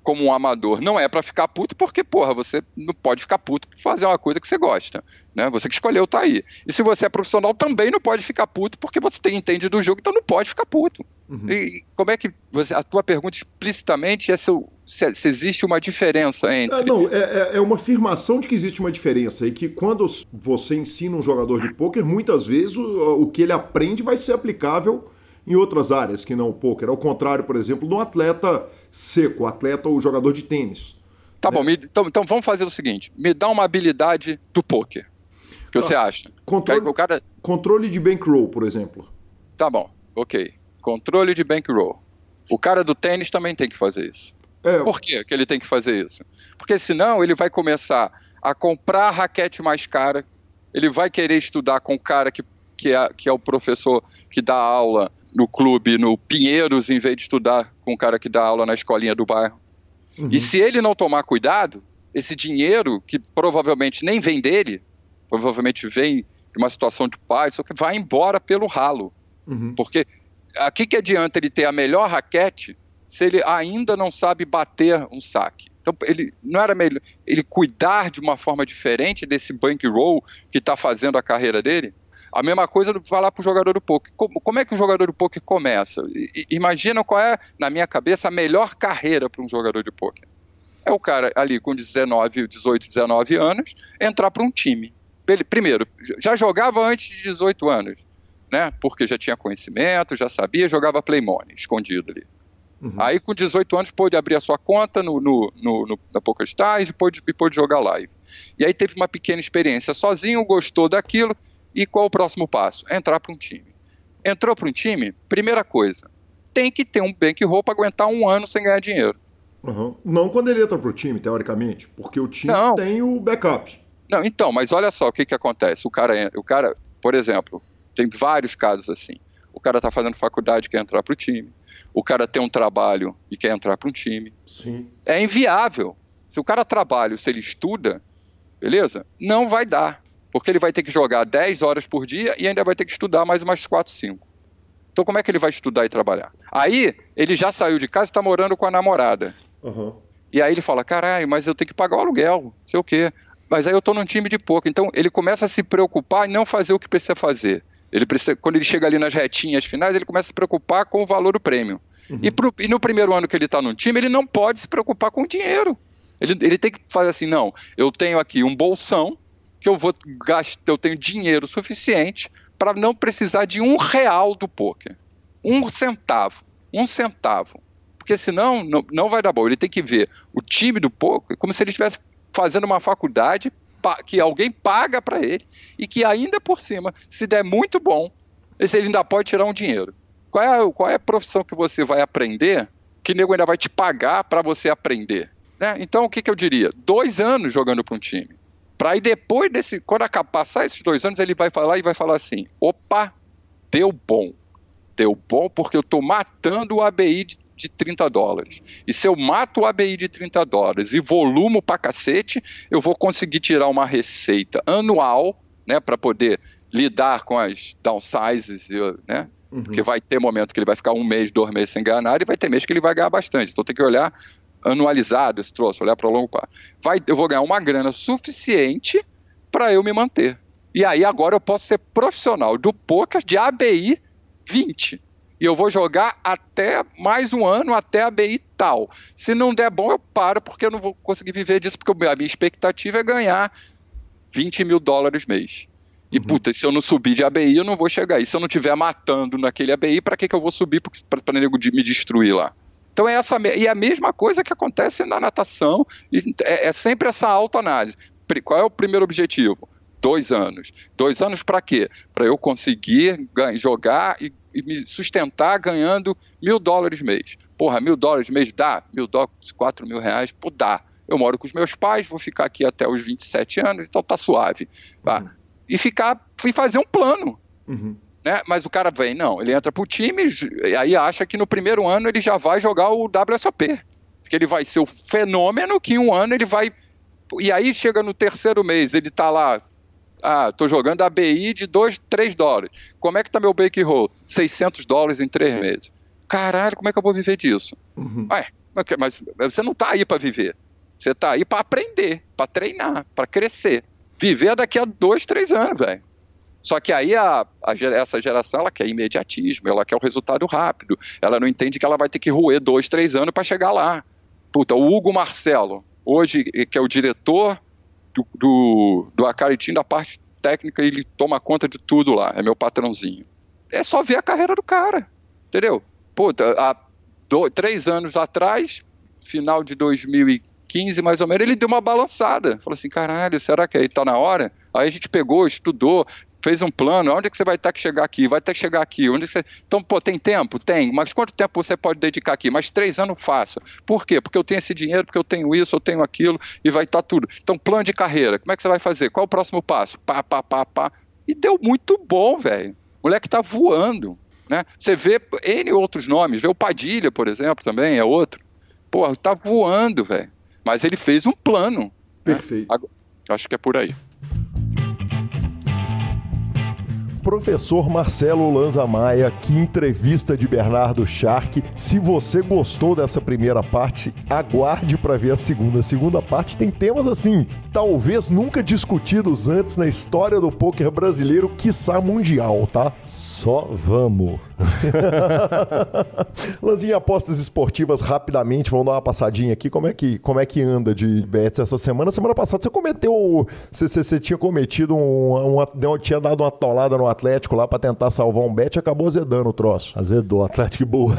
como um amador, não é para ficar puto, porque, porra, você não pode ficar puto por fazer uma coisa que você gosta, né? Você que escolheu tá aí. E se você é profissional, também não pode ficar puto, porque você tem entende do jogo, então não pode ficar puto. Uhum. E como é que você, a tua pergunta explicitamente é se, se, se existe uma diferença entre. É, não, é, é, é uma afirmação de que existe uma diferença e que quando você ensina um jogador de pôquer, muitas vezes o, o que ele aprende vai ser aplicável em outras áreas que não o poker. Ao contrário, por exemplo, do atleta seco, atleta ou jogador de tênis. Tá né? bom, me, então, então, vamos fazer o seguinte: me dá uma habilidade do poker. O que ah, você acha? Controle, cara... controle de bankroll, por exemplo. Tá bom, ok. Controle de bankroll. O cara do tênis também tem que fazer isso. É. Por que, que ele tem que fazer isso? Porque senão ele vai começar a comprar a raquete mais cara, ele vai querer estudar com o cara que, que, é, que é o professor que dá aula no clube, no Pinheiros, em vez de estudar com o cara que dá aula na escolinha do bairro. Uhum. E se ele não tomar cuidado, esse dinheiro, que provavelmente nem vem dele, provavelmente vem de uma situação de pai, só que vai embora pelo ralo. Uhum. Porque aqui que adianta ele ter a melhor raquete se ele ainda não sabe bater um saque? Então, ele não era melhor ele cuidar de uma forma diferente desse bankroll que está fazendo a carreira dele? A mesma coisa do falar para o jogador do poker. Como, como, é que o jogador do poker começa? I, imagina qual é, na minha cabeça, a melhor carreira para um jogador de poker. É o cara ali com 19, 18, 19 anos entrar para um time. ele, primeiro, já jogava antes de 18 anos, né? Porque já tinha conhecimento, já sabia, jogava Play Money, escondido ali. Uhum. Aí, com 18 anos, pôde abrir a sua conta no, no, no, no na PokerStars e pôde, e pôde jogar live. E aí teve uma pequena experiência sozinho, gostou daquilo, e qual o próximo passo? Entrar para um time. Entrou para um time, primeira coisa, tem que ter um bankroll para aguentar um ano sem ganhar dinheiro. Uhum. Não quando ele entra para o time, teoricamente, porque o time Não. tem o backup. Não, então, mas olha só o que, que acontece. O cara, o cara, por exemplo, tem vários casos assim. O cara está fazendo faculdade e quer entrar para o time. O cara tem um trabalho e quer entrar para um time. Sim. É inviável. Se o cara trabalha, se ele estuda, beleza? Não vai dar. Porque ele vai ter que jogar 10 horas por dia e ainda vai ter que estudar mais umas 4, 5. Então, como é que ele vai estudar e trabalhar? Aí, ele já saiu de casa e está morando com a namorada. Uhum. E aí ele fala: caralho, mas eu tenho que pagar o aluguel, sei o quê. Mas aí eu estou num time de pouco. Então ele começa a se preocupar e não fazer o que precisa fazer. Ele precisa, quando ele chega ali nas retinhas finais, ele começa a se preocupar com o valor do prêmio. Uhum. E, pro, e, no primeiro ano que ele está no time, ele não pode se preocupar com o dinheiro. Ele, ele tem que fazer assim: não, eu tenho aqui um bolsão que eu vou gastar, eu tenho dinheiro suficiente para não precisar de um real do poker. Um centavo. Um centavo. Porque senão não, não vai dar bom. Ele tem que ver o time do poker como se ele estivesse fazendo uma faculdade que alguém paga para ele e que ainda por cima, se der muito bom, ele ainda pode tirar um dinheiro. Qual é, qual é a profissão que você vai aprender que o nego ainda vai te pagar para você aprender? Né? Então, o que, que eu diria? Dois anos jogando para um time. Para aí depois desse, quando acabar, passar esses dois anos, ele vai falar e vai falar assim: opa, deu bom. Deu bom porque eu estou matando o ABI de de 30 dólares. E se eu mato o ABI de 30 dólares e volumo para cacete, eu vou conseguir tirar uma receita anual, né, para poder lidar com as downsizes, né? Uhum. Porque vai ter momento que ele vai ficar um mês, dois meses sem ganhar nada, e vai ter mês que ele vai ganhar bastante. Então tem que olhar anualizado esse troço, olhar para longo prazo. Vai, eu vou ganhar uma grana suficiente para eu me manter. E aí agora eu posso ser profissional do poker de ABI 20 e eu vou jogar até mais um ano, até a BI tal. Se não der bom, eu paro, porque eu não vou conseguir viver disso, porque a minha expectativa é ganhar 20 mil dólares mês. E, uhum. puta, se eu não subir de ABI, eu não vou chegar. E se eu não estiver matando naquele ABI, para que, que eu vou subir para nego me destruir lá? Então é essa e é a mesma coisa que acontece na natação, é, é sempre essa autoanálise. Qual é o primeiro objetivo? Dois anos. Dois anos para quê? Para eu conseguir ganhar, jogar e e me sustentar ganhando mil dólares mês. Porra, mil dólares mês dá? Mil dólares, quatro mil reais? Pô, dá. Eu moro com os meus pais, vou ficar aqui até os 27 anos, então tá suave. Tá? Uhum. E ficar e fazer um plano. Uhum. Né? Mas o cara vem, não, ele entra pro time e aí acha que no primeiro ano ele já vai jogar o WSOP. Porque ele vai ser o fenômeno que em um ano ele vai. E aí chega no terceiro mês, ele tá lá ah, tô jogando a BI de 2, 3 dólares. Como é que tá meu bake roll? 600 dólares em 3 meses. Caralho, como é que eu vou viver disso? Uhum. Ué, mas você não tá aí para viver. Você tá aí para aprender, para treinar, para crescer. Viver daqui a 2, 3 anos, velho. Só que aí a, a, essa geração ela quer imediatismo, ela quer o resultado rápido. Ela não entende que ela vai ter que roer dois, três anos para chegar lá. Puta, o Hugo Marcelo, hoje, que é o diretor do, do, do Acaritim da parte técnica ele toma conta de tudo lá, é meu patrãozinho. É só ver a carreira do cara, entendeu? Puta, há dois, três anos atrás, final de 2015 mais ou menos, ele deu uma balançada. Falou assim, caralho, será que aí tá na hora? Aí a gente pegou, estudou, fez um plano, onde é que você vai ter que chegar aqui? Vai ter que chegar aqui. Onde você... Então, pô, tem tempo? Tem. Mas quanto tempo você pode dedicar aqui? Mais três anos faço. Por quê? Porque eu tenho esse dinheiro, porque eu tenho isso, eu tenho aquilo, e vai estar tá tudo. Então, plano de carreira, como é que você vai fazer? Qual o próximo passo? Pá, pá, pá, pá. E deu muito bom, velho. O moleque tá voando. Né? Você vê N outros nomes, vê o Padilha, por exemplo, também é outro. Pô, tá voando, velho. Mas ele fez um plano. Né? Perfeito. Né? Acho que é por aí professor Marcelo Lanza Maia, que entrevista de Bernardo Shark. Se você gostou dessa primeira parte, aguarde para ver a segunda. A segunda parte tem temas assim, talvez nunca discutidos antes na história do poker brasileiro, quiçá mundial, tá? Só vamos. Lanzinha, apostas esportivas rapidamente, vamos dar uma passadinha aqui. Como é que, como é que anda de bets essa semana? Semana passada você cometeu. Você, você, você tinha cometido um, um, Tinha dado uma atolada no Atlético lá para tentar salvar um bet e acabou azedando o troço. Azedou, Atlético boa.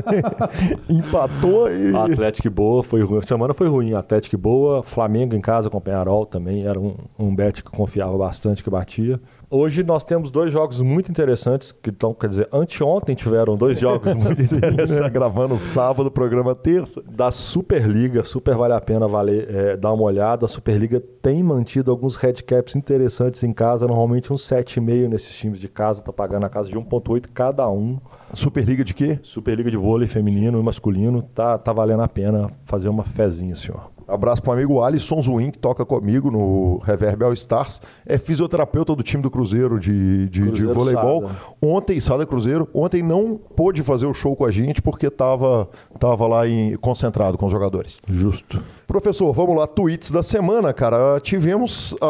Empatou e. Atlético boa, foi ruim. A semana foi ruim. Atlético boa, Flamengo em casa com o Penharol também. Era um, um bet que confiava bastante, que batia. Hoje nós temos dois jogos muito interessantes, que estão, quer dizer, anteontem tiveram dois jogos muito Sim, interessantes. Né? Gravando sábado, programa terça. Da Superliga, super vale a pena valer, é, dar uma olhada. A Superliga tem mantido alguns headcaps interessantes em casa, normalmente uns 7,5 nesses times de casa, tá pagando a casa de 1,8 cada um. Superliga de quê? Superliga de vôlei feminino e masculino, tá, tá valendo a pena fazer uma fezinha, senhor. Abraço para o amigo Alisson Zuin, que toca comigo no Reverb All Stars. É fisioterapeuta do time do Cruzeiro de, de, Cruzeiro de voleibol. Sada. Ontem, Sada Cruzeiro, ontem não pôde fazer o show com a gente porque estava tava lá em, concentrado com os jogadores. Justo. Professor, vamos lá, tweets da semana, cara. Tivemos uh,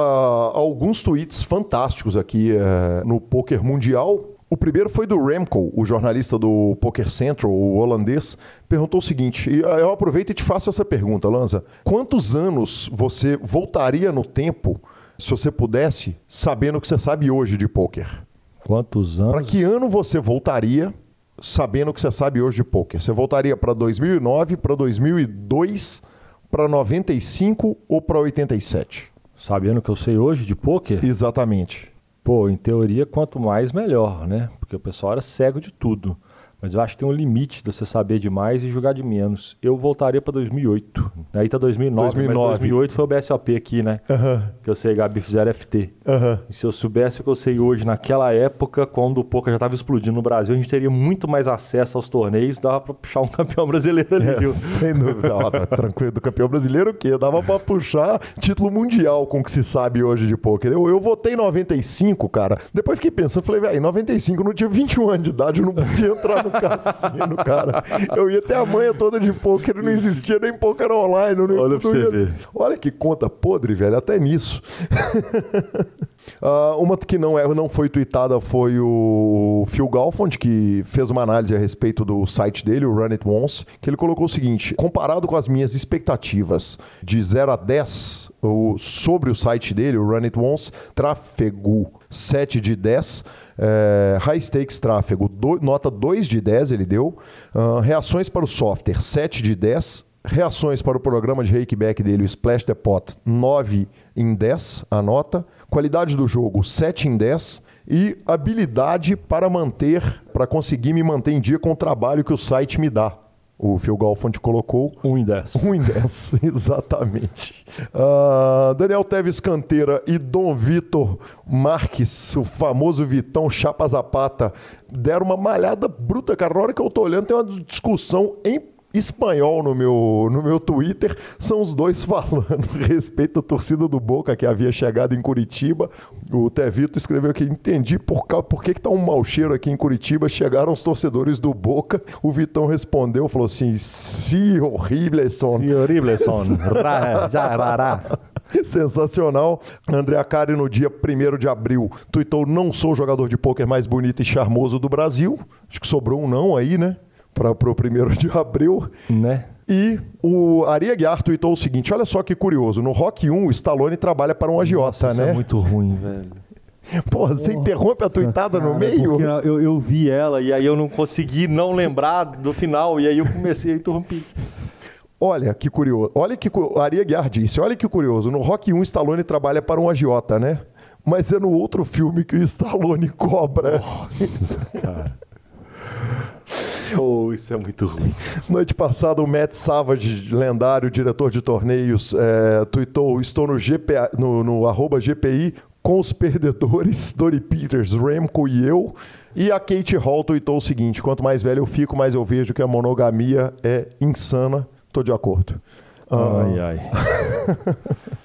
alguns tweets fantásticos aqui uh, no Poker Mundial. O primeiro foi do Remco, o jornalista do Poker Central, o holandês, perguntou o seguinte, e eu aproveito e te faço essa pergunta, Lanza. Quantos anos você voltaria no tempo, se você pudesse, sabendo o que você sabe hoje de poker? Quantos anos? Para que ano você voltaria sabendo o que você sabe hoje de poker? Você voltaria para 2009, para 2002, para 95 ou para 87? Sabendo o que eu sei hoje de poker? Exatamente. Pô, em teoria, quanto mais melhor, né? Porque o pessoal era cego de tudo. Mas eu acho que tem um limite de você saber demais e jogar de menos. Eu voltaria para 2008. Aí tá 2009, 2009. mas 2008 foi o BSOP aqui, né? Uhum. Que eu sei, Gabi, fizeram FT. Uhum. E se eu soubesse o que eu sei hoje, naquela época, quando o poker já estava explodindo no Brasil, a gente teria muito mais acesso aos torneios, dava para puxar um campeão brasileiro ali, é, viu? Sem dúvida. ah, tá tranquilo. Do campeão brasileiro o quê? Dava para puxar título mundial com o que se sabe hoje de poker. Eu, eu votei em 95, cara. Depois fiquei pensando, falei, velho, em 95 eu não tinha 21 anos de idade, eu não podia entrar no no cassino, cara. Eu ia ter a manha toda de poker, não existia nem poker online. Não, Olha pra você ia... ver. Olha que conta podre, velho, até nisso. Uh, uma que não, é, não foi tweetada foi o Phil Galfond, que fez uma análise a respeito do site dele, o Run It Once, que ele colocou o seguinte: comparado com as minhas expectativas de 0 a 10 o, sobre o site dele, o Run It Once, tráfego 7 de 10. É, high stakes tráfego, do, nota 2 de 10 ele deu. Uh, reações para o software, 7 de 10. Reações para o programa de rakeback dele, o Splash the Pot, 9 em 10 a nota. Qualidade do jogo, 7 em 10. E habilidade para manter, para conseguir me manter em dia com o trabalho que o site me dá. O Phil Galfond colocou 1 em 10. 1 em 10, exatamente. Uh, Daniel Teves Canteira e Dom Vitor Marques, o famoso Vitão Chapa Zapata, deram uma malhada bruta, cara. Na hora que eu tô olhando, tem uma discussão em espanhol no meu, no meu Twitter, são os dois falando a respeito da torcida do Boca que havia chegado em Curitiba. O Tevito escreveu aqui, entendi por, por que, que tá um mau cheiro aqui em Curitiba, chegaram os torcedores do Boca. O Vitão respondeu, falou assim, si horrible son. Si horrible son. Jarará. Sensacional. André Acari, no dia 1 de abril, tweetou: Não sou o jogador de pôquer mais bonito e charmoso do Brasil. Acho que sobrou um não aí, né? Para o primeiro de abril. Né? E o Ari Aguiar tweetou o seguinte: olha só que curioso, no Rock 1 o Stallone trabalha para um agiota, Nossa, né? Isso é muito ruim, velho. Porra, você interrompe a tuitada no meio? Eu, eu vi ela e aí eu não consegui não lembrar do final e aí eu comecei a interromper. Olha que curioso. Olha que o Ari Aguiar disse: olha que curioso. No Rock 1 Stallone trabalha para um agiota, né? Mas é no outro filme que o Stallone cobra. Nossa, cara. Oh, isso é muito ruim. Noite passada, o Matt Savage, lendário diretor de torneios, é, tweetou: Estou no, GPA, no, no arroba GPI com os perdedores, Dory Peters, Remco e eu. E a Kate Hall tweetou o seguinte: Quanto mais velho eu fico, mais eu vejo que a monogamia é insana. Estou de acordo. Ai, ah. ai.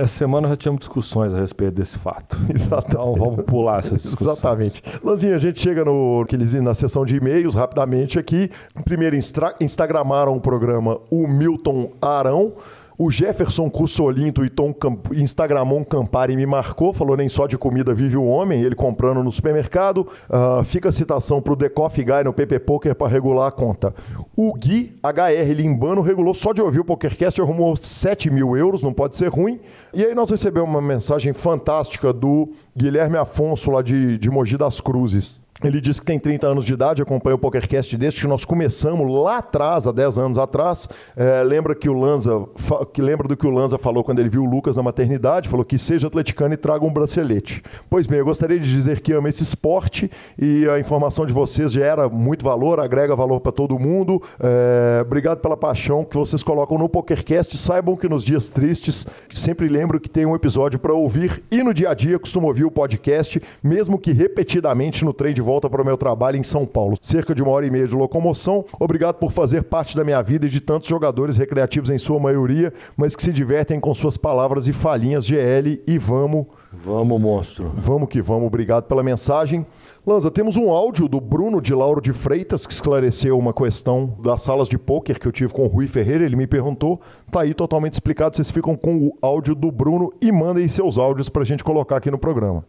Essa semana já tínhamos discussões a respeito desse fato. Exatamente. Então vamos pular essas discussões. Exatamente. Lanzinha, a gente chega no, na sessão de e-mails rapidamente aqui. Primeiro, instagramaram o programa o Milton Arão. O Jefferson Cussolinto e Tom Camp... Instagramon Campari me marcou, falou nem só de comida vive o homem, ele comprando no supermercado. Uh, fica a citação pro The Coffee Guy no PP Poker para regular a conta. O Gui HR Limbano regulou só de ouvir o PokerCast, arrumou 7 mil euros, não pode ser ruim. E aí nós recebemos uma mensagem fantástica do Guilherme Afonso, lá de, de Mogi das Cruzes. Ele disse que tem 30 anos de idade, acompanha o PokerCast desde que nós começamos lá atrás, há 10 anos atrás. É, lembra que o Lanza, que lembra do que o Lanza falou quando ele viu o Lucas na maternidade, falou que seja atleticano e traga um bracelete. Pois bem, eu gostaria de dizer que ama esse esporte e a informação de vocês gera muito valor, agrega valor para todo mundo. É, obrigado pela paixão que vocês colocam no PokerCast. Saibam que nos dias tristes, sempre lembro que tem um episódio para ouvir e no dia a dia costumo ouvir o podcast, mesmo que repetidamente no trade volta para o meu trabalho em São Paulo. Cerca de uma hora e meia de locomoção. Obrigado por fazer parte da minha vida e de tantos jogadores recreativos em sua maioria, mas que se divertem com suas palavras e falinhas GL e vamos. Vamos, monstro. Vamos que vamos. Obrigado pela mensagem. Lanza, temos um áudio do Bruno de Lauro de Freitas que esclareceu uma questão das salas de pôquer que eu tive com o Rui Ferreira. Ele me perguntou. Tá aí totalmente explicado. Vocês ficam com o áudio do Bruno e mandem seus áudios para a gente colocar aqui no programa.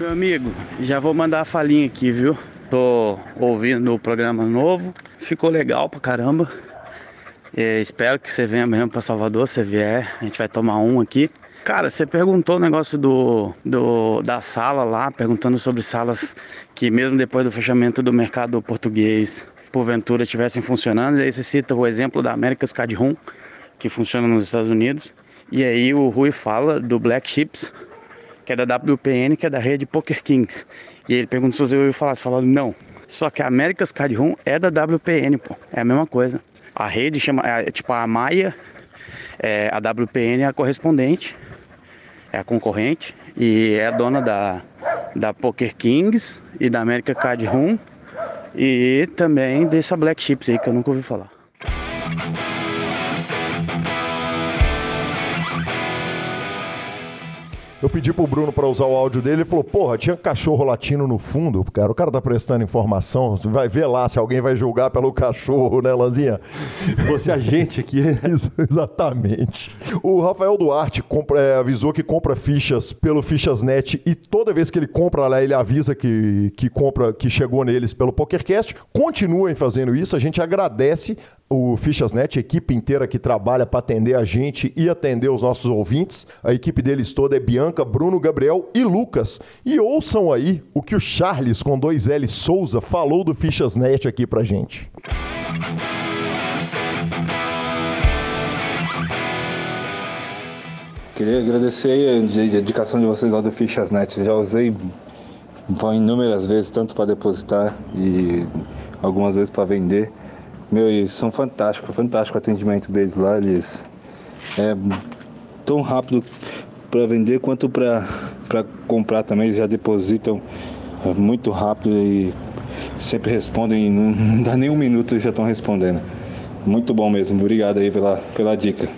Meu amigo, já vou mandar a falinha aqui, viu? Tô ouvindo o programa novo, ficou legal pra caramba. É, espero que você venha mesmo pra Salvador, se vier, a gente vai tomar um aqui. Cara, você perguntou o negócio do, do, da sala lá, perguntando sobre salas que mesmo depois do fechamento do mercado português, porventura estivessem funcionando. E aí você cita o exemplo da America's Card Room, que funciona nos Estados Unidos. E aí o Rui fala do Black Chips, que é da WPN, que é da rede Poker Kings. E ele perguntou se você ouviu falar, você falou não. Só que a America's Card Room é da WPN, pô. É a mesma coisa. A rede chama, é, tipo a Maia, é, a WPN é a correspondente, é a concorrente e é a dona da, da Poker Kings e da America Card Room e também dessa Black Chips aí que eu nunca ouvi falar. Eu pedi pro Bruno para usar o áudio dele, ele falou: "Porra, tinha cachorro latino no fundo, cara. O cara tá prestando informação, vai ver lá se alguém vai julgar pelo cachorro, né, Lanzinha?" Você é a gente aqui. Né? Exatamente. O Rafael Duarte compra, é, avisou que compra fichas pelo Fichasnet e toda vez que ele compra lá, ele avisa que, que compra, que chegou neles pelo PokerCast. Continuem fazendo isso, a gente agradece o Fichasnet, a equipe inteira que trabalha para atender a gente e atender os nossos ouvintes. A equipe deles toda é Bianca, Bruno, Gabriel e Lucas. E ouçam aí o que o Charles, com dois L Souza, falou do Fichasnet aqui pra gente. Queria agradecer a dedicação de vocês lá do Fichasnet. Já usei inúmeras vezes, tanto para depositar e algumas vezes para vender. Meu, e são fantásticos, fantástico o atendimento deles lá. Eles é tão rápido para vender quanto para comprar também. Eles já depositam muito rápido e sempre respondem. Não dá nem um minuto eles já estão respondendo. Muito bom mesmo. Obrigado aí pela, pela dica.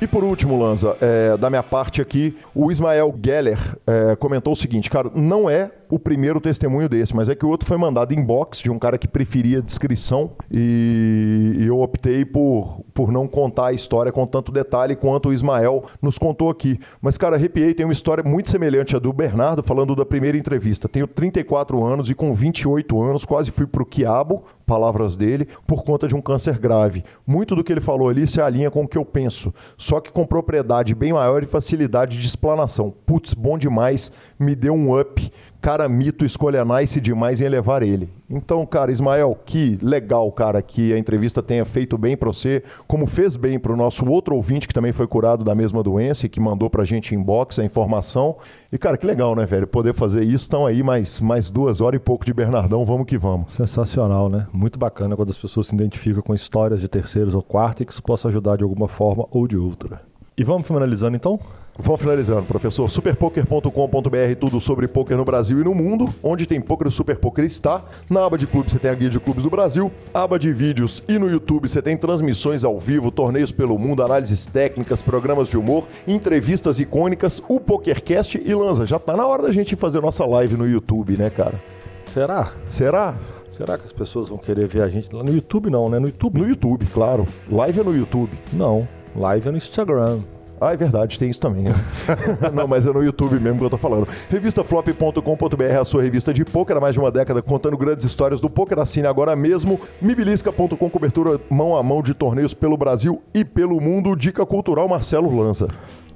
E por último, Lanza, é, da minha parte aqui, o Ismael Geller é, comentou o seguinte, cara, não é o primeiro testemunho desse, mas é que o outro foi mandado inbox de um cara que preferia descrição e, e eu optei por, por não contar a história com tanto detalhe quanto o Ismael nos contou aqui. Mas, cara, arrepiei, tem uma história muito semelhante à do Bernardo, falando da primeira entrevista. Tenho 34 anos e com 28 anos quase fui pro quiabo, palavras dele, por conta de um câncer grave. Muito do que ele falou ali se alinha com o que eu penso, só que com propriedade bem maior e facilidade de explanação. Putz, bom demais, me deu um up cara mito escolha nice demais em levar ele. Então, cara, Ismael, que legal, cara, que a entrevista tenha feito bem para você, como fez bem para o nosso outro ouvinte que também foi curado da mesma doença e que mandou para a gente inbox a informação. E, cara, que legal, né, velho, poder fazer isso. Estão aí mais, mais duas horas e pouco de Bernardão, vamos que vamos. Sensacional, né? Muito bacana quando as pessoas se identificam com histórias de terceiros ou quartos e que isso possa ajudar de alguma forma ou de outra. E vamos finalizando então? Vamos finalizando, professor. Superpoker.com.br, tudo sobre poker no Brasil e no mundo. Onde tem poker, o Super Poker está. Na aba de clubes você tem a guia de clubes do Brasil. Aba de vídeos e no YouTube você tem transmissões ao vivo, torneios pelo mundo, análises técnicas, programas de humor, entrevistas icônicas, o PokerCast e Lanza. Já tá na hora da gente fazer nossa live no YouTube, né, cara? Será? Será? Será que as pessoas vão querer ver a gente lá no YouTube? Não, né? No YouTube? No YouTube, claro. Live é no YouTube. Não. Live é no Instagram. Ah, é verdade, tem isso também. Não, mas é no YouTube mesmo que eu tô falando. Revistaflop.com.br, a sua revista de poker há mais de uma década, contando grandes histórias do poker. Assine agora mesmo. Mibilisca.com, cobertura mão a mão de torneios pelo Brasil e pelo mundo. Dica cultural, Marcelo Lança.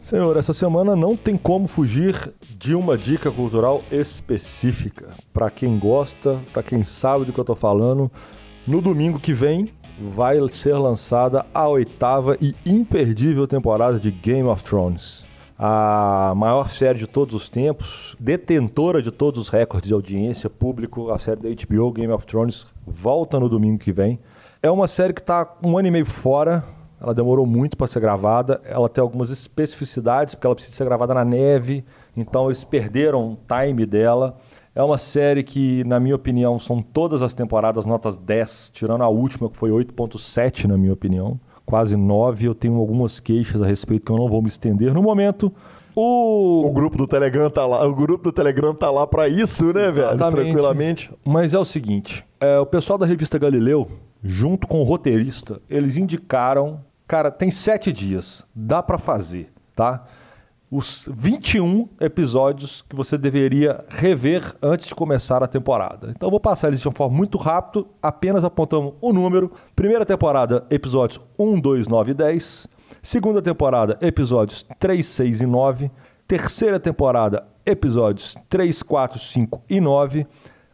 Senhor, essa semana não tem como fugir de uma dica cultural específica. Para quem gosta, para quem sabe do que eu tô falando, no domingo que vem, vai ser lançada a oitava e imperdível temporada de Game of Thrones. A maior série de todos os tempos, detentora de todos os recordes de audiência público, a série da HBO Game of Thrones volta no domingo que vem. É uma série que está um ano e meio fora, ela demorou muito para ser gravada, ela tem algumas especificidades, porque ela precisa ser gravada na neve, então eles perderam o time dela. É uma série que, na minha opinião, são todas as temporadas notas 10, tirando a última, que foi 8.7, na minha opinião. Quase 9. Eu tenho algumas queixas a respeito que eu não vou me estender no momento. O... o grupo do Telegram tá lá, o grupo do Telegram tá lá para isso, né, Exatamente. velho? Tranquilamente. Mas é o seguinte, é, o pessoal da revista Galileu, junto com o roteirista, eles indicaram, cara, tem sete dias, dá para fazer, tá? Os 21 episódios que você deveria rever antes de começar a temporada. Então eu vou passar eles de uma forma muito rápida, apenas apontando o número. Primeira temporada, episódios 1, 2, 9 e 10. Segunda temporada, episódios 3, 6 e 9. Terceira temporada, episódios 3, 4, 5 e 9.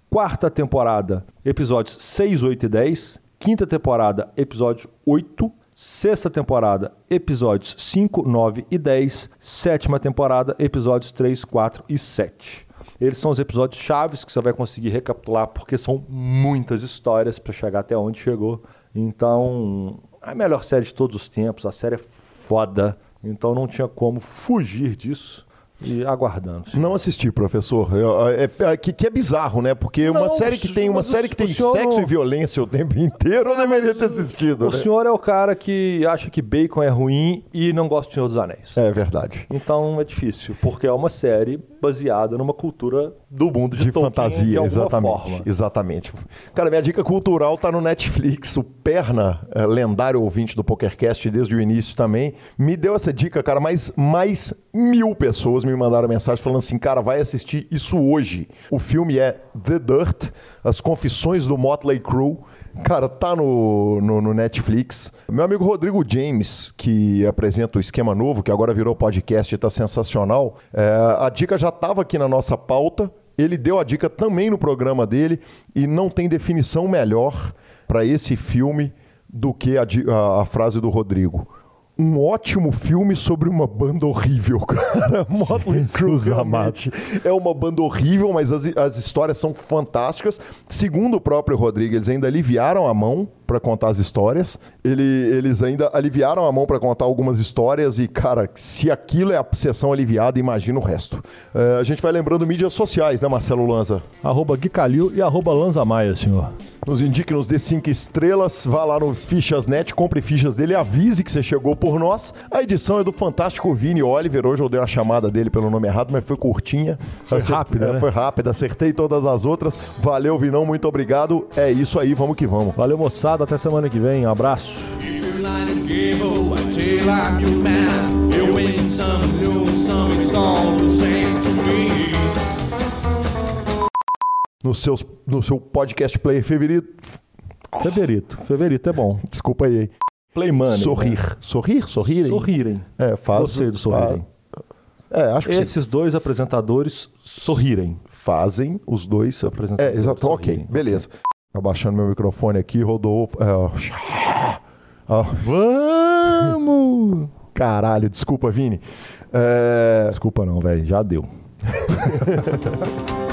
Quarta temporada, episódios 6, 8 e 10. Quinta temporada, episódio 8 Sexta temporada, episódios 5, 9 e 10. Sétima temporada, episódios 3, 4 e 7. Eles são os episódios chaves que você vai conseguir recapitular, porque são muitas histórias para chegar até onde chegou. Então, a melhor série de todos os tempos, a série é foda. Então não tinha como fugir disso e aguardando. Não assisti, professor. É, é, é, que, que, é bizarro, né? Porque não, uma série que tem uma série que tem sexo não... e violência o tempo inteiro, eu deveria ter assistido. O né? senhor é o cara que acha que bacon é ruim e não gosta de Senhor dos Anéis. É verdade. Então é difícil, porque é uma série baseada numa cultura do mundo de, de fantasia, de exatamente. Forma. Exatamente. Cara, minha dica cultural tá no Netflix. O Perna, é, lendário ouvinte do PokerCast desde o início também, me deu essa dica, cara, mas mais mil pessoas me mandaram mensagem falando assim, cara, vai assistir isso hoje. O filme é The Dirt, As Confissões do Motley Crue. Cara, tá no, no, no, Netflix. Meu amigo Rodrigo James, que apresenta o Esquema Novo, que agora virou podcast e tá sensacional. É, a dica já estava aqui na nossa pauta. Ele deu a dica também no programa dele e não tem definição melhor para esse filme do que a, a, a frase do Rodrigo um ótimo filme sobre uma banda horrível, cara. Motley Crue realmente é uma banda horrível, mas as, as histórias são fantásticas. Segundo o próprio Rodrigo, eles ainda aliviaram a mão para contar as histórias. Ele, eles ainda aliviaram a mão para contar algumas histórias e, cara, se aquilo é a sessão aliviada, imagina o resto. É, a gente vai lembrando mídias sociais, né, Marcelo Lanza? Arroba Gui Calil e arroba Lanza Maia, senhor. Nos indique, nos dê cinco estrelas, vá lá no Fichas.net, compre fichas dele, avise que você chegou por nós. A edição é do fantástico Vini Oliver. Hoje eu dei uma chamada dele pelo nome errado, mas foi curtinha. Foi Acert... rápida, é, né? Foi rápida, acertei todas as outras. Valeu, Vinão, muito obrigado. É isso aí, vamos que vamos. Valeu, moçada até semana que vem. Um abraço. No, seus, no seu podcast player favorito. Favorito. Favorito é bom. Desculpa aí. Play money. Sorrir. Né? Sorrir? Sorrirem? Sorrirem. É, faz. Gostei do sorrirem. É, acho que Esses sim. dois apresentadores sorrirem. Fazem os dois apresentadores. É, exato. Ok, beleza. Abaixando meu microfone aqui, Rodolfo. É, ó. Vamos! Caralho, desculpa, Vini. É... Desculpa não, velho. Já deu.